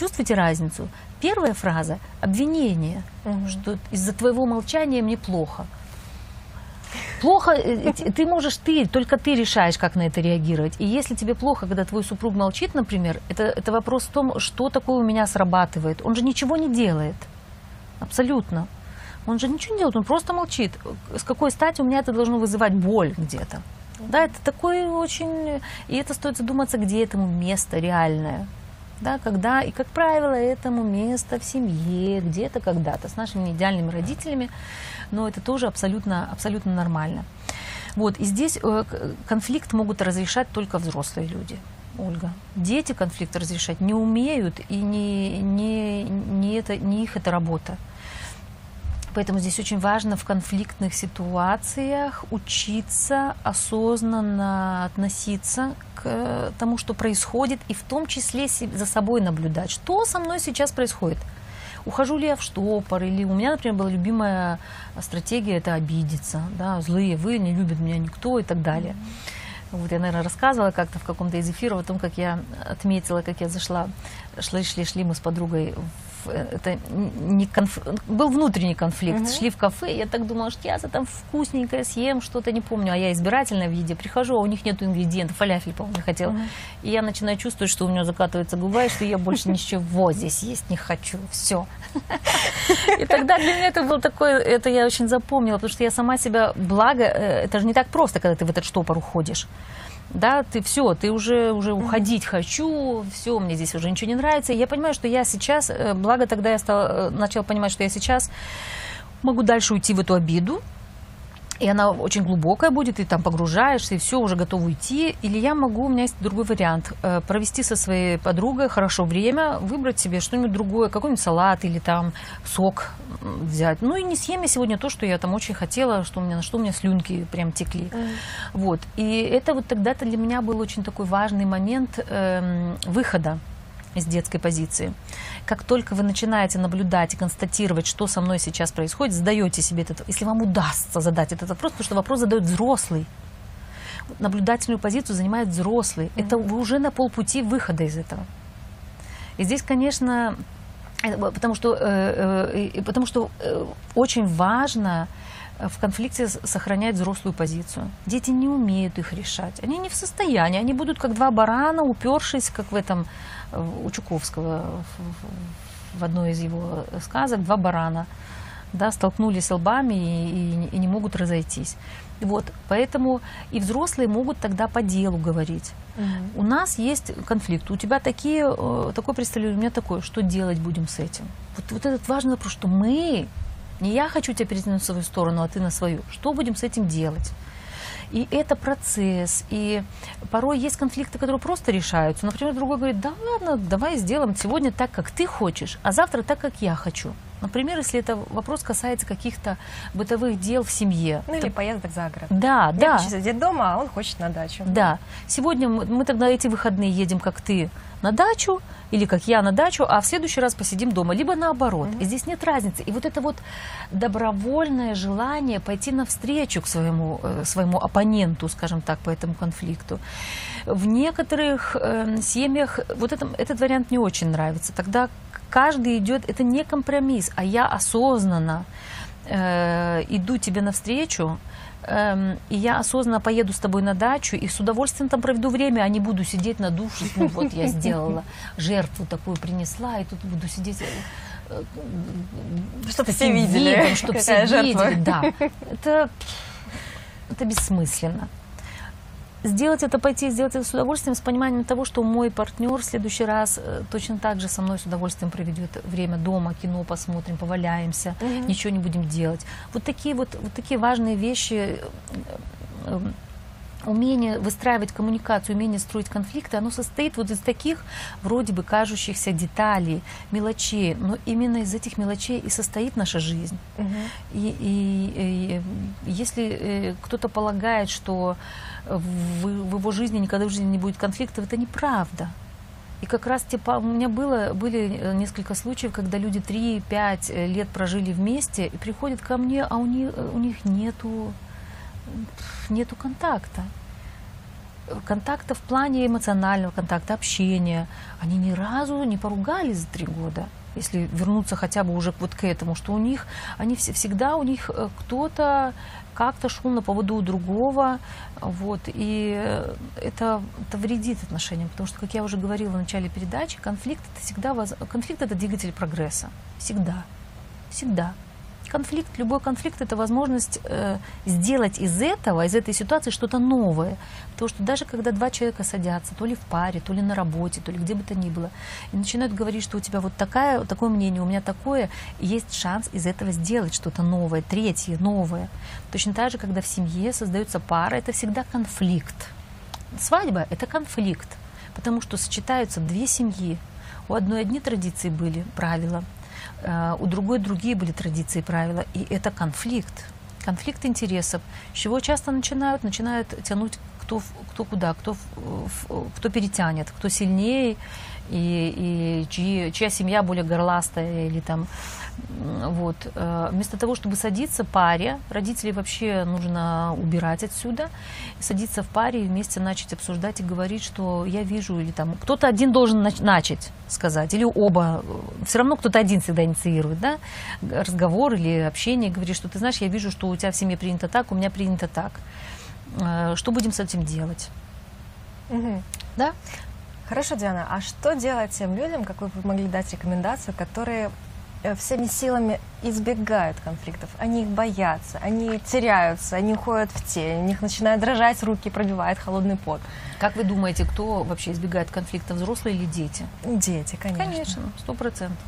Чувствуете разницу? Первая фраза – обвинение, угу. что из-за твоего молчания мне плохо. Плохо, э, э, ты можешь, ты, только ты решаешь, как на это реагировать. И если тебе плохо, когда твой супруг молчит, например, это, это вопрос в том, что такое у меня срабатывает. Он же ничего не делает. Абсолютно. Он же ничего не делает, он просто молчит. С какой стати у меня это должно вызывать боль где-то? Да, это такой очень... И это стоит задуматься, где этому место реальное. Да, когда, и, как правило, этому место в семье, где-то когда-то, с нашими идеальными родителями, но это тоже абсолютно, абсолютно нормально. Вот, и здесь э, конфликт могут разрешать только взрослые люди. Ольга. Дети конфликт разрешать не умеют, и не, не, не, это, не их это работа. Поэтому здесь очень важно в конфликтных ситуациях учиться осознанно относиться к тому, что происходит, и в том числе за собой наблюдать, что со мной сейчас происходит. Ухожу ли я в штопор, или у меня, например, была любимая стратегия – это обидеться, да, злые вы, не любит меня никто и так далее. Вот я, наверное, рассказывала как-то в каком-то из эфиров о том, как я отметила, как я зашла, шли, шли, шли мы с подругой это не конф... был внутренний конфликт. Угу. Шли в кафе, я так думала, что я там вкусненькое съем, что-то не помню, а я избирательная в еде. Прихожу, а у них нет ингредиентов, фаляфель, по-моему, хотела. Угу. И я начинаю чувствовать, что у меня закатывается губа, и что я больше ничего здесь есть не хочу. Все. И тогда для меня это было такое, это я очень запомнила, потому что я сама себя, благо, э, это же не так просто, когда ты в этот штопор уходишь да, ты все, ты уже, уже уходить хочу, все, мне здесь уже ничего не нравится. И я понимаю, что я сейчас, э, благо тогда я стала, э, начала понимать, что я сейчас могу дальше уйти в эту обиду, и она очень глубокая будет, и там погружаешься, и все, уже готов уйти. Или я могу, у меня есть другой вариант, э, провести со своей подругой хорошо время, выбрать себе что-нибудь другое, какой-нибудь салат или там сок взять. Ну и не съем я сегодня то, что я там очень хотела, что у меня, на что у меня слюнки прям текли. Mm. Вот. И это вот тогда-то для меня был очень такой важный момент э, выхода из детской позиции. Как только вы начинаете наблюдать и констатировать, что со мной сейчас происходит, задаете себе этот, если вам удастся задать этот вопрос, потому что вопрос задает взрослый. Наблюдательную позицию занимает взрослый. Mm-hmm. Это вы уже на полпути выхода из этого. И здесь, конечно, э, потому что, э, э, потому что очень важно в конфликте сохранять взрослую позицию. Дети не умеют их решать. Они не в состоянии. Они будут как два барана, упершись, как в этом у Чуковского в одной из его сказок, два барана да, столкнулись лбами и, и, и не могут разойтись. Вот, поэтому и взрослые могут тогда по делу говорить. Угу. У нас есть конфликт, у тебя такие, э, такое представление, у меня такое, что делать будем с этим? Вот, вот этот важный вопрос, что мы не я хочу тебя перейти на свою сторону, а ты на свою. Что будем с этим делать? И это процесс. И порой есть конфликты, которые просто решаются. Например, другой говорит, да ладно, давай сделаем сегодня так, как ты хочешь, а завтра так, как я хочу. Например, если это вопрос касается каких-то бытовых дел в семье. Ну или то... поездок за город. Да, я да. хочу сидеть дома, а он хочет на дачу. Да. Сегодня мы, мы тогда эти выходные едем, как ты, на дачу, или как я на дачу, а в следующий раз посидим дома, либо наоборот. Mm-hmm. Здесь нет разницы. И вот это вот добровольное желание пойти навстречу к своему, э, своему оппоненту, скажем так, по этому конфликту. В некоторых э, семьях вот это, этот вариант не очень нравится. Тогда каждый идет, это не компромисс, а я осознанно э, иду тебе навстречу, эм, и я осознанно поеду с тобой на дачу и с удовольствием там проведу время, а не буду сидеть на душе, ну вот я сделала, жертву такую принесла, и тут буду сидеть э, чтобы все видели, чтобы все видели, да. Это, это бессмысленно сделать это, пойти сделать это с удовольствием, с пониманием того, что мой партнер в следующий раз э, точно так же со мной с удовольствием проведет время дома, кино посмотрим, поваляемся, mm-hmm. ничего не будем делать. Вот такие вот, вот такие важные вещи э, э, умение выстраивать коммуникацию, умение строить конфликты, оно состоит вот из таких вроде бы кажущихся деталей, мелочей, но именно из этих мелочей и состоит наша жизнь. Угу. И, и, и если э, кто-то полагает, что в, в его жизни никогда в жизни не будет конфликтов, это неправда. И как раз типа, у меня было, были э, несколько случаев, когда люди 3-5 э, лет прожили вместе и приходят ко мне, а у них, у них нету нету контакта. Контакта в плане эмоционального контакта, общения. Они ни разу не поругались за три года. если вернуться хотя бы уже вот к этому, что у них, они все, всегда у них э, кто-то как-то шел на поводу у другого, вот, и это, это вредит отношениям, потому что, как я уже говорила в начале передачи, конфликт это всегда, воз... конфликт это двигатель прогресса, всегда, всегда конфликт, любой конфликт это возможность э, сделать из этого, из этой ситуации что-то новое. Потому что даже когда два человека садятся, то ли в паре, то ли на работе, то ли где бы то ни было, и начинают говорить, что у тебя вот такая, такое мнение, у меня такое, есть шанс из этого сделать что-то новое, третье, новое. Точно так же, когда в семье создается пара, это всегда конфликт. Свадьба – это конфликт, потому что сочетаются две семьи. У одной одни традиции были, правила – у другой другие были традиции и правила, и это конфликт, конфликт интересов. С чего часто начинают? Начинают тянуть кто, кто куда, кто, кто перетянет, кто сильнее, и, и чьи, чья семья более горластая или там вот. Э, вместо того, чтобы садиться паре, родителей вообще нужно убирать отсюда, садиться в паре и вместе начать обсуждать и говорить, что я вижу, или там кто-то один должен начать сказать, или оба. Все равно кто-то один всегда инициирует, да, разговор или общение, говорит, что ты знаешь, я вижу, что у тебя в семье принято так, у меня принято так. Э, что будем с этим делать? Угу. Да? Хорошо, Диана, а что делать тем людям, как вы могли дать рекомендацию, которые Э, всеми силами избегают конфликтов. Они их боятся, они теряются, они уходят в тень, у них начинают дрожать руки, пробивает холодный пот. Как вы думаете, кто вообще избегает конфликта, взрослые или дети? Дети, конечно. Конечно, сто процентов.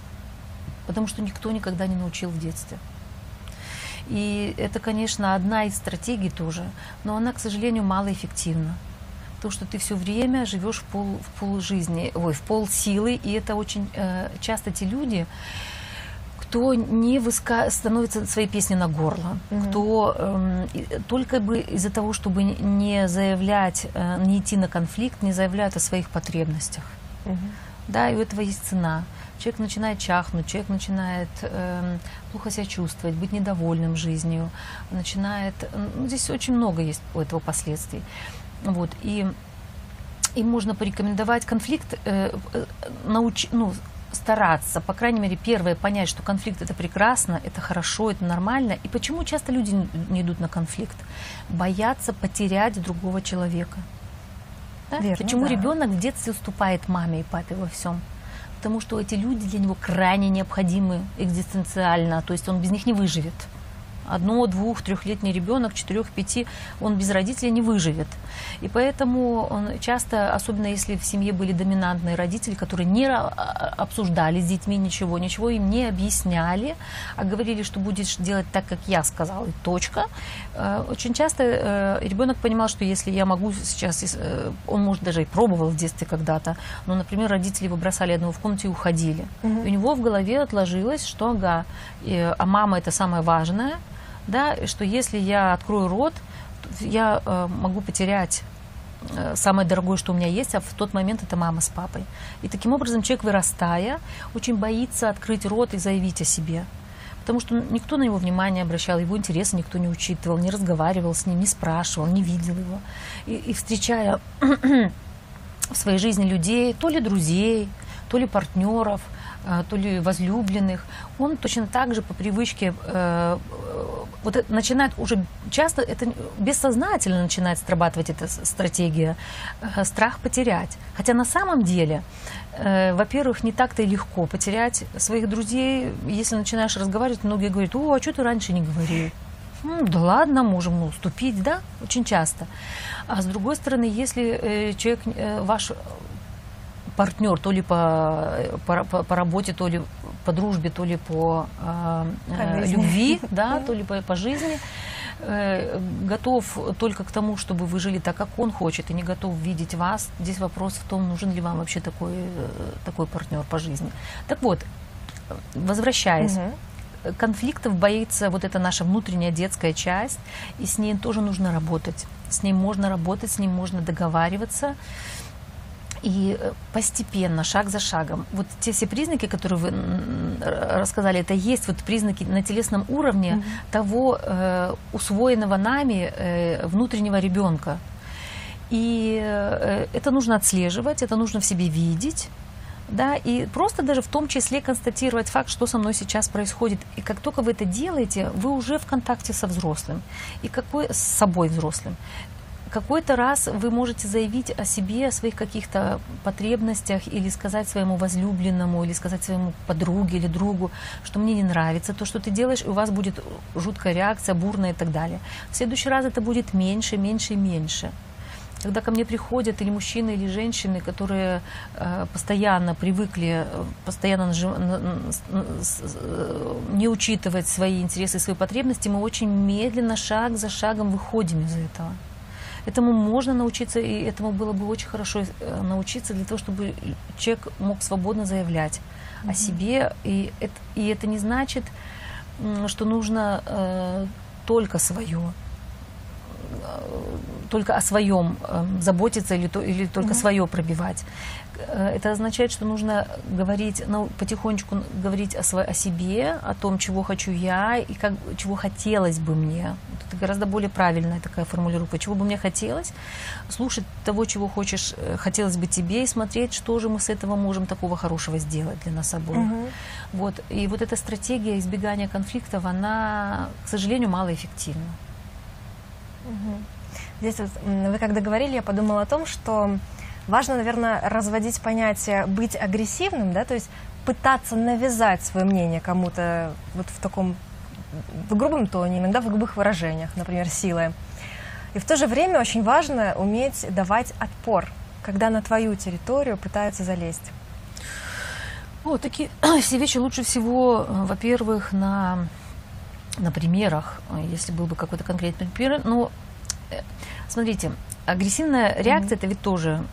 Потому что никто никогда не научил в детстве. И это, конечно, одна из стратегий тоже, но она, к сожалению, малоэффективна. То, что ты все время живешь в пол, в пол жизни, ой, в пол силы, и это очень э, часто те люди, кто не выска... становится своей песни на горло, угу. кто э, только бы из-за того, чтобы не заявлять, э, не идти на конфликт, не заявляют о своих потребностях. Угу. Да, и у этого есть цена. Человек начинает чахнуть, человек начинает э, плохо себя чувствовать, быть недовольным жизнью, начинает... Ну, здесь очень много есть у этого последствий. Вот, и им можно порекомендовать конфликт, э, э науч, ну, стараться, по крайней мере, первое, понять, что конфликт это прекрасно, это хорошо, это нормально. И почему часто люди не идут на конфликт? Боятся потерять другого человека. Да? Верно, почему да. ребенок в детстве уступает маме и папе во всем? Потому что эти люди для него крайне необходимы экзистенциально, то есть он без них не выживет одно, двух, трехлетний ребенок, четырех, пяти, он без родителей не выживет. И поэтому он часто, особенно если в семье были доминантные родители, которые не обсуждали с детьми ничего, ничего им не объясняли, а говорили, что будешь делать так, как я сказал, и точка. Э, очень часто э, ребенок понимал, что если я могу сейчас, э, он, может, даже и пробовал в детстве когда-то, но, например, родители его бросали одного в комнате и уходили. Угу. И у него в голове отложилось, что, ага, а мама это самое важное, да, что если я открою рот, я э, могу потерять э, самое дорогое, что у меня есть, а в тот момент это мама с папой. И таким образом человек, вырастая, очень боится открыть рот и заявить о себе. Потому что никто на него внимание обращал, его интересы никто не учитывал, не разговаривал с ним, не спрашивал, не видел его. И, и встречая в своей жизни людей, то ли друзей, то ли партнеров, то ли возлюбленных, он точно так же по привычке э, вот начинает уже часто это бессознательно начинает срабатывать эта стратегия э, страх потерять. Хотя на самом деле, э, во-первых, не так-то и легко потерять своих друзей. Если начинаешь разговаривать, многие говорят, о, а что ты раньше не говорил? Ну, да ладно, можем уступить, да, очень часто. А с другой стороны, если э, человек, э, ваш партнер то ли по, по, по работе, то ли по дружбе, то ли по э, э любви, да, то ли по, по жизни, э, готов только к тому, чтобы вы жили так, как он хочет, и не готов видеть вас. Здесь вопрос в том, нужен ли вам вообще такой, э, такой партнер по жизни. Так вот, возвращаясь, угу. конфликтов боится вот эта наша внутренняя детская часть, и с ней тоже нужно работать. С ней можно работать, с ним можно договариваться. И э, постепенно, шаг за шагом, вот те все признаки, которые вы рассказали, это есть вот признаки на телесном уровне mm-hmm. того э, усвоенного нами э, внутреннего ребенка. И э, это нужно отслеживать, это нужно в себе видеть да, и просто даже в том числе констатировать факт, что со мной сейчас происходит. И как только вы это делаете, вы уже в контакте со взрослым, и какой, с собой взрослым. Какой-то раз вы можете заявить о себе, о своих каких-то потребностях, или сказать своему возлюбленному, или сказать своему подруге или другу, что мне не нравится то, что ты делаешь, и у вас будет жуткая реакция, бурная и так далее. В следующий раз это будет меньше, меньше и меньше. Когда ко мне приходят или мужчины, или женщины, которые э, постоянно привыкли, э, постоянно э, не учитывать свои интересы и свои потребности, мы очень медленно, шаг за шагом выходим из этого. Этому можно научиться, и этому было бы очень хорошо э, научиться для того, чтобы человек мог свободно заявлять о себе. И это, и это не значит, что нужно э, только свое только о своем э, заботиться или, то, или только свое пробивать. Э, Это означает, что нужно говорить, ну, потихонечку говорить о, сво- о себе, о том, чего хочу я и как, чего хотелось бы мне. Вот Это гораздо более правильная такая формулировка. Чего бы мне хотелось, слушать того, чего хочешь, э, хотелось бы тебе, и смотреть, что же мы с этого можем такого хорошего сделать для нас обоих. Вот. И вот эта стратегия избегания конфликтов, она, к сожалению, малоэффективна. Здесь вот, вы когда говорили, я подумала о том, что важно, наверное, разводить понятие быть агрессивным, да, то есть пытаться навязать свое мнение кому-то вот в таком в грубом тоне, иногда в грубых выражениях, например, силой. И в то же время очень важно уметь давать отпор, когда на твою территорию пытаются залезть. Вот такие все вещи лучше всего, э, во-первых, на, на примерах, э, если был бы какой-то конкретный пример. Но смотрите, агрессивная реакция это ведь тоже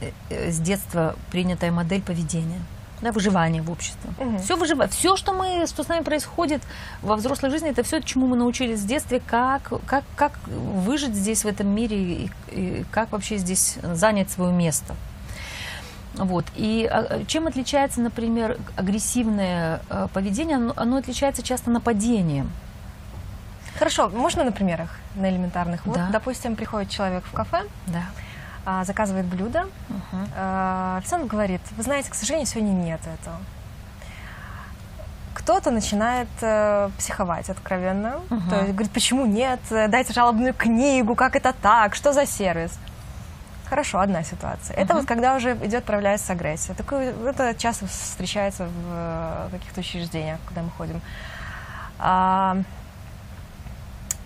э, э, с детства принятая модель поведения. Да, выживание в обществе. Мгм. Все выжива... все, что мы, что с нами происходит во взрослой жизни, это все, чему мы научились в детстве, как, как, как выжить здесь в этом мире и, и как вообще здесь занять свое место. Вот. И а, чем отличается, например, агрессивное э, поведение? Оно, оно отличается часто нападением. Хорошо, можно на примерах, на элементарных? Вот, Да. допустим, приходит человек в кафе, Да. а, заказывает блюдо, Мгм. А, официант говорит, вы знаете, к сожалению, сегодня нет этого. Кто-то начинает э, психовать откровенно. Мгм. То есть говорит, почему нет? Дайте жалобную книгу, как это так? Что за сервис? Хорошо, одна ситуация. Это Мгм. вот когда уже идет, проявляется агрессия. Такое, это часто встречается в э, каких-то учреждениях, куда мы ходим. А,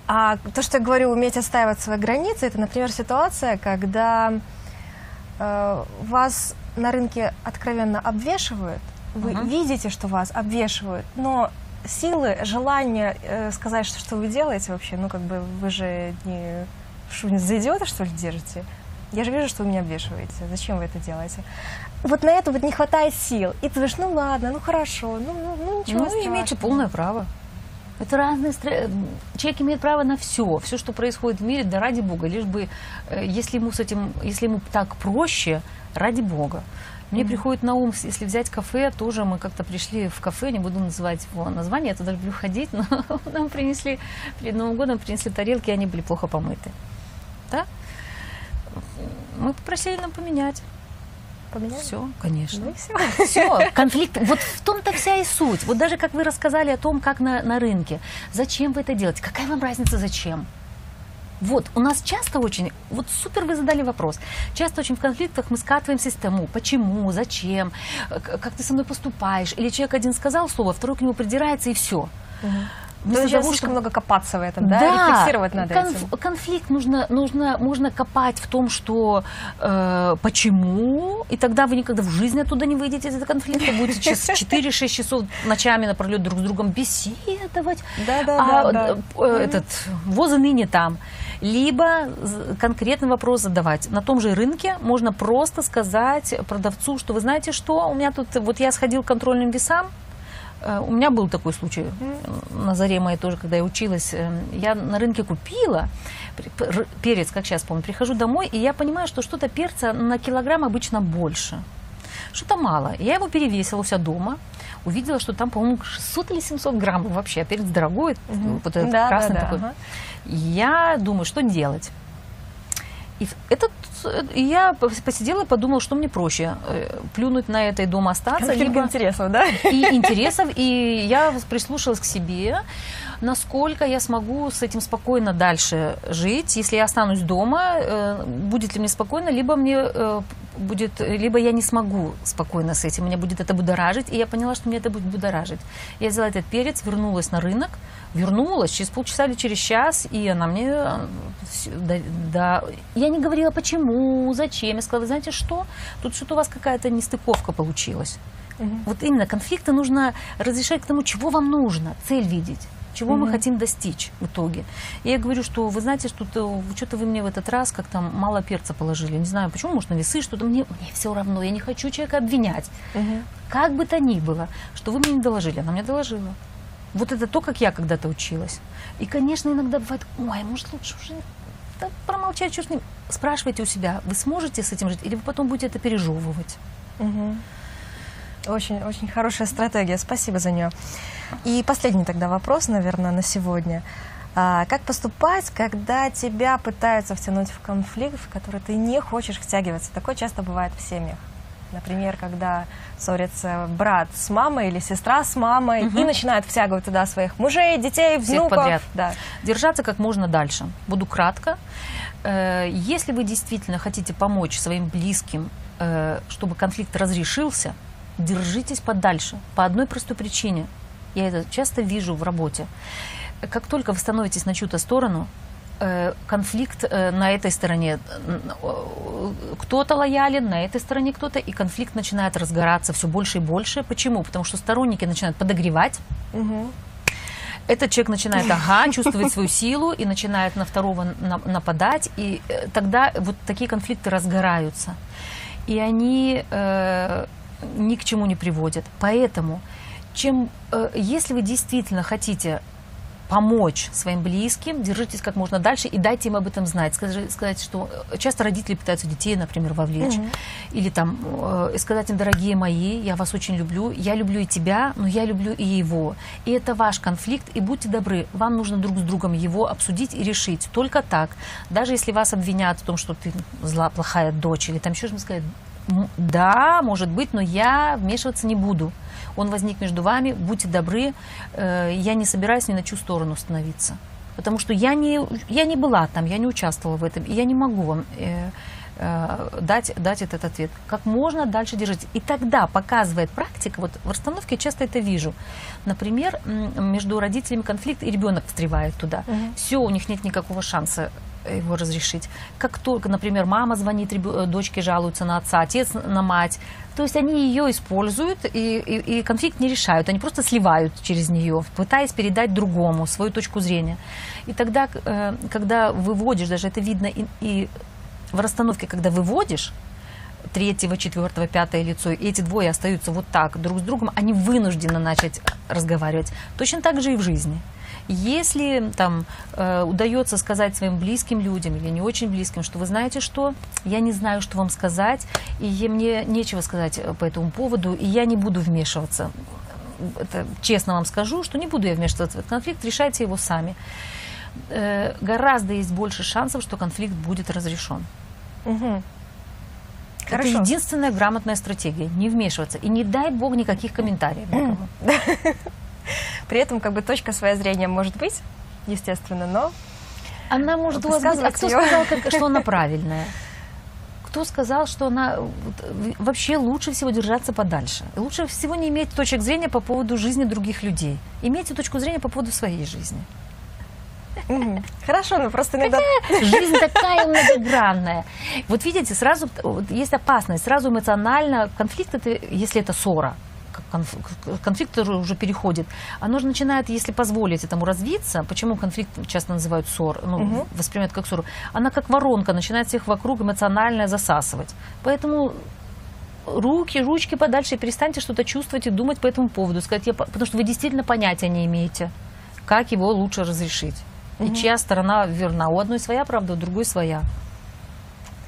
а то, что я говорю, уметь отстаивать свои границы, это, например, ситуация, когда э, вас на рынке откровенно обвешивают, вы Мгм. видите, что вас обвешивают, но силы, желание э, сказать, что, что вы делаете вообще, ну как бы вы же не, что, не за идиота, что ли, держите? Я же вижу, что вы меня обвешиваете. Зачем вы это делаете? Вот на это вот не хватает сил. И ты говоришь, ну ладно, ну хорошо, ну, ну, ну ничего Ну, страшного. имеете полное право. Это разные стра- Человек имеет право на все, все, что происходит в мире, да ради Бога, лишь бы, э, если ему с этим, если ему так проще, ради Бога. Мне приходит на ум, если взять кафе, тоже мы как-то пришли в кафе, не буду называть его название, я туда люблю ходить, но нам принесли, перед Новым годом принесли тарелки, и они были плохо помыты. Да? Мы попросили нам поменять. Поменяли? Все, конечно. Ну все. Все, конфликт. Вот в том-то вся и суть. Вот даже как вы рассказали о том, как на, на рынке. Зачем вы это делаете? Какая вам разница, зачем? Вот, у нас часто очень, вот супер вы задали вопрос, часто очень в конфликтах мы скатываемся с тому, почему, зачем, как ты со мной поступаешь, или человек один сказал слово, второй к нему придирается и все. То есть слишком много копаться в этом, да? Рефлексировать над конф- этим. Конфликт нужно, нужно, можно копать в том, что э, почему, и тогда вы никогда в жизни оттуда не выйдете из этого конфликта, будете час- 4-6 часов ночами напролет друг с другом беседовать, Да-да-да, а, да. э, этот, воза ныне там. Либо конкретный вопрос задавать. На том же рынке можно просто сказать продавцу, что вы знаете что, у меня тут, вот я сходил к контрольным весам, Э, У меня был такой случай на заре моей тоже, когда я училась. Э, Я на рынке купила перец, как сейчас помню. Прихожу домой, и я понимаю, что что-то перца на килограмм обычно больше. Что-то мало. Я его перевесила у себя дома. Увидела, что там, по-моему, 600 или 700 граммов вообще. А перец дорогой, вот этот Да, да, красный да, такой. ага. Я думаю, что делать. И этот и я посидела и подумала, что мне проще э, плюнуть на это и дома остаться, Конфликт либо интересов, да? и интересов, и я прислушалась к себе, насколько я смогу с этим спокойно дальше жить, если я останусь дома, э, будет ли мне спокойно, либо мне э, будет, либо я не смогу спокойно с этим, меня будет это будоражить, и я поняла, что мне это будет будоражить. Я взяла этот перец, вернулась на рынок, вернулась через полчаса или через час, и она мне, э, да, да, я не говорила почему, зачем, я сказала, вы знаете что, тут что-то у вас какая-то нестыковка получилась. Вот именно конфликты нужно разрешать к тому, чего вам нужно, цель видеть. Чего мы хотим достичь в итоге. И я говорю, что вы знаете, что то что-то вы мне в этот раз как-то мало перца положили. Не знаю, почему, может, на весы что-то. Мне, мне все равно, я не хочу человека обвинять. Как бы то ни было, что вы мне не доложили. Она мне доложила. Вот это то, как я когда-то училась. И, конечно, иногда бывает, ой, может, лучше уже да промолчать, с ним. Спрашивайте у себя, вы сможете с этим жить, или вы потом будете это пережевывать. Мгм. Очень, очень хорошая стратегия. Спасибо за нее. И последний тогда вопрос, наверное, на сегодня. А, как поступать, когда тебя пытаются втянуть в конфликт, в который ты не хочешь втягиваться? Такое часто бывает в семьях. Например, когда ссорится брат с мамой или сестра с мамой и начинают втягивать туда своих мужей, детей, Всех внуков. подряд. Да. держаться как можно дальше. Буду кратко. Э, Если вы действительно хотите помочь своим близким, э, чтобы конфликт разрешился, держитесь подальше. По одной простой причине. Я это часто вижу в работе. Как только вы становитесь на чью-то сторону, э, конфликт э, на этой стороне, э, кто-то лоялен, на этой стороне кто-то, и конфликт начинает разгораться все больше и больше. Почему? Потому что сторонники начинают подогревать, Мгм. этот человек начинает, ага, чувствовать свою силу и начинает на второго на- нападать, и тогда вот такие конфликты разгораются. И они ни к чему не приводят. Поэтому, чем, э, если вы действительно хотите помочь своим близким, держитесь как можно дальше и дайте им об этом знать. Скажи- сказать, что э, часто родители пытаются детей, например, вовлечь. Или там э, сказать им, дорогие мои, я вас очень люблю, я люблю и тебя, но я люблю и его. И это ваш конфликт, и будьте добры, вам нужно друг с другом его обсудить и решить. Только так. Даже если вас обвинят в том, что ты зла, плохая дочь, или там еще что-то сказать, «М, да, может быть, но я вмешиваться не буду. Он возник между вами, будьте добры, э, я не собираюсь ни на чью сторону становиться. Потому что я не, я не была там, я не участвовала в этом, и я не могу вам э, э, дать, дать этот ответ. Как можно дальше держать. И тогда показывает практика, вот в расстановке часто это вижу. Например, между родителями конфликт, и ребенок встревает туда. Все, у них нет никакого шанса его разрешить. Как только, например, мама звонит э, дочке, жалуется на отца, отец на мать, то есть они ее используют и, и- и конфликт не решают, они просто сливают через нее, пытаясь передать другому свою точку зрения. И тогда, э, когда выводишь, даже это видно и, и в расстановке, когда выводишь третьего, четвертого, пятое лицо, и эти двое остаются вот так друг с другом, они вынуждены начать разговаривать. Точно так же и в жизни. Если там э, удается сказать своим близким людям или не очень близким, что вы знаете что, я не знаю, что вам сказать, и мне нечего сказать э, по этому поводу, и я не буду вмешиваться. Это честно вам скажу, что не буду я вмешиваться в этот конфликт, решайте его сами. Э, гораздо есть больше шансов, что конфликт будет разрешен. Это Хорошо. единственная грамотная стратегия. Не вмешиваться. И не дай бог никаких комментариев. При этом как бы точка своя зрения может быть, естественно, но Она может у вас быть... А кто её. сказал, как- что она правильная? Кто сказал, что она вообще лучше всего держаться подальше? Лучше всего не иметь точек зрения по поводу жизни других людей. Имейте точку зрения по поводу своей жизни. Хорошо, но просто иногда Жизнь такая многогранная. Вот видите, сразу вот есть опасность, сразу эмоционально конфликт, это, если это ссора, конф- конфликт уже переходит, оно же начинает, если позволить этому развиться, почему конфликт часто называют ссор, ну, Мгм. воспринимают как ссору, она как воронка начинает всех вокруг эмоционально засасывать. Поэтому руки, ручки подальше, и перестаньте что-то чувствовать и думать по этому поводу. Сказать, я, по- потому что вы действительно понятия не имеете, как его лучше разрешить. И чья сторона верна. У одной своя правда, у другой своя.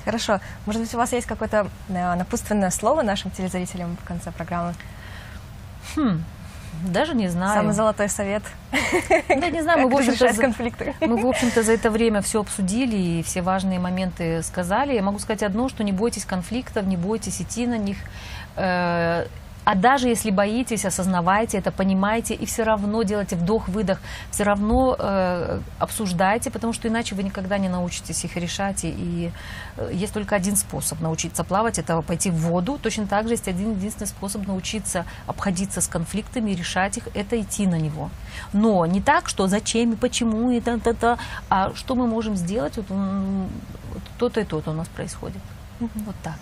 Хорошо. Может быть, у вас есть какое-то э, напутственное слово нашим телезрителям в конце программы? Хм. Даже не знаю. Самый золотой совет. Да, не знаю, мы, в общем-то, конфликты. мы, в общем-то, за это время все обсудили и все важные моменты сказали. Я могу сказать одно, что не бойтесь конфликтов, не бойтесь идти на них. А даже если боитесь, осознавайте это, понимайте и все равно делайте вдох-выдох, все равно э, обсуждайте, потому что иначе вы никогда не научитесь их решать. И, и, э, есть только один способ научиться плавать, это пойти в воду. Точно так же есть один единственный способ научиться обходиться с конфликтами и решать их, это идти на него. Но не так, что зачем и почему и та-та-та, а что мы можем сделать, вот, вот то-то и то-то у нас происходит. Вот так.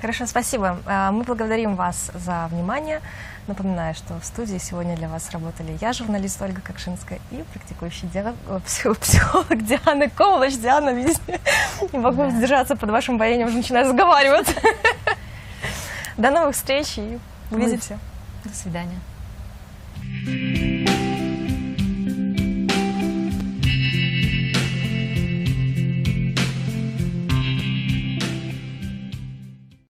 Хорошо, спасибо. А, Мы благодарим вас за внимание. Напоминаю, что в студии сегодня для вас работали я, журналист Ольга Кокшинская, и практикующий диа- э, психо- психолог Диана Ковалыч. Диана, видите, не могу Да. сдержаться под вашим баянием, уже начинаю разговаривать. До новых встреч и увидимся. До свидания.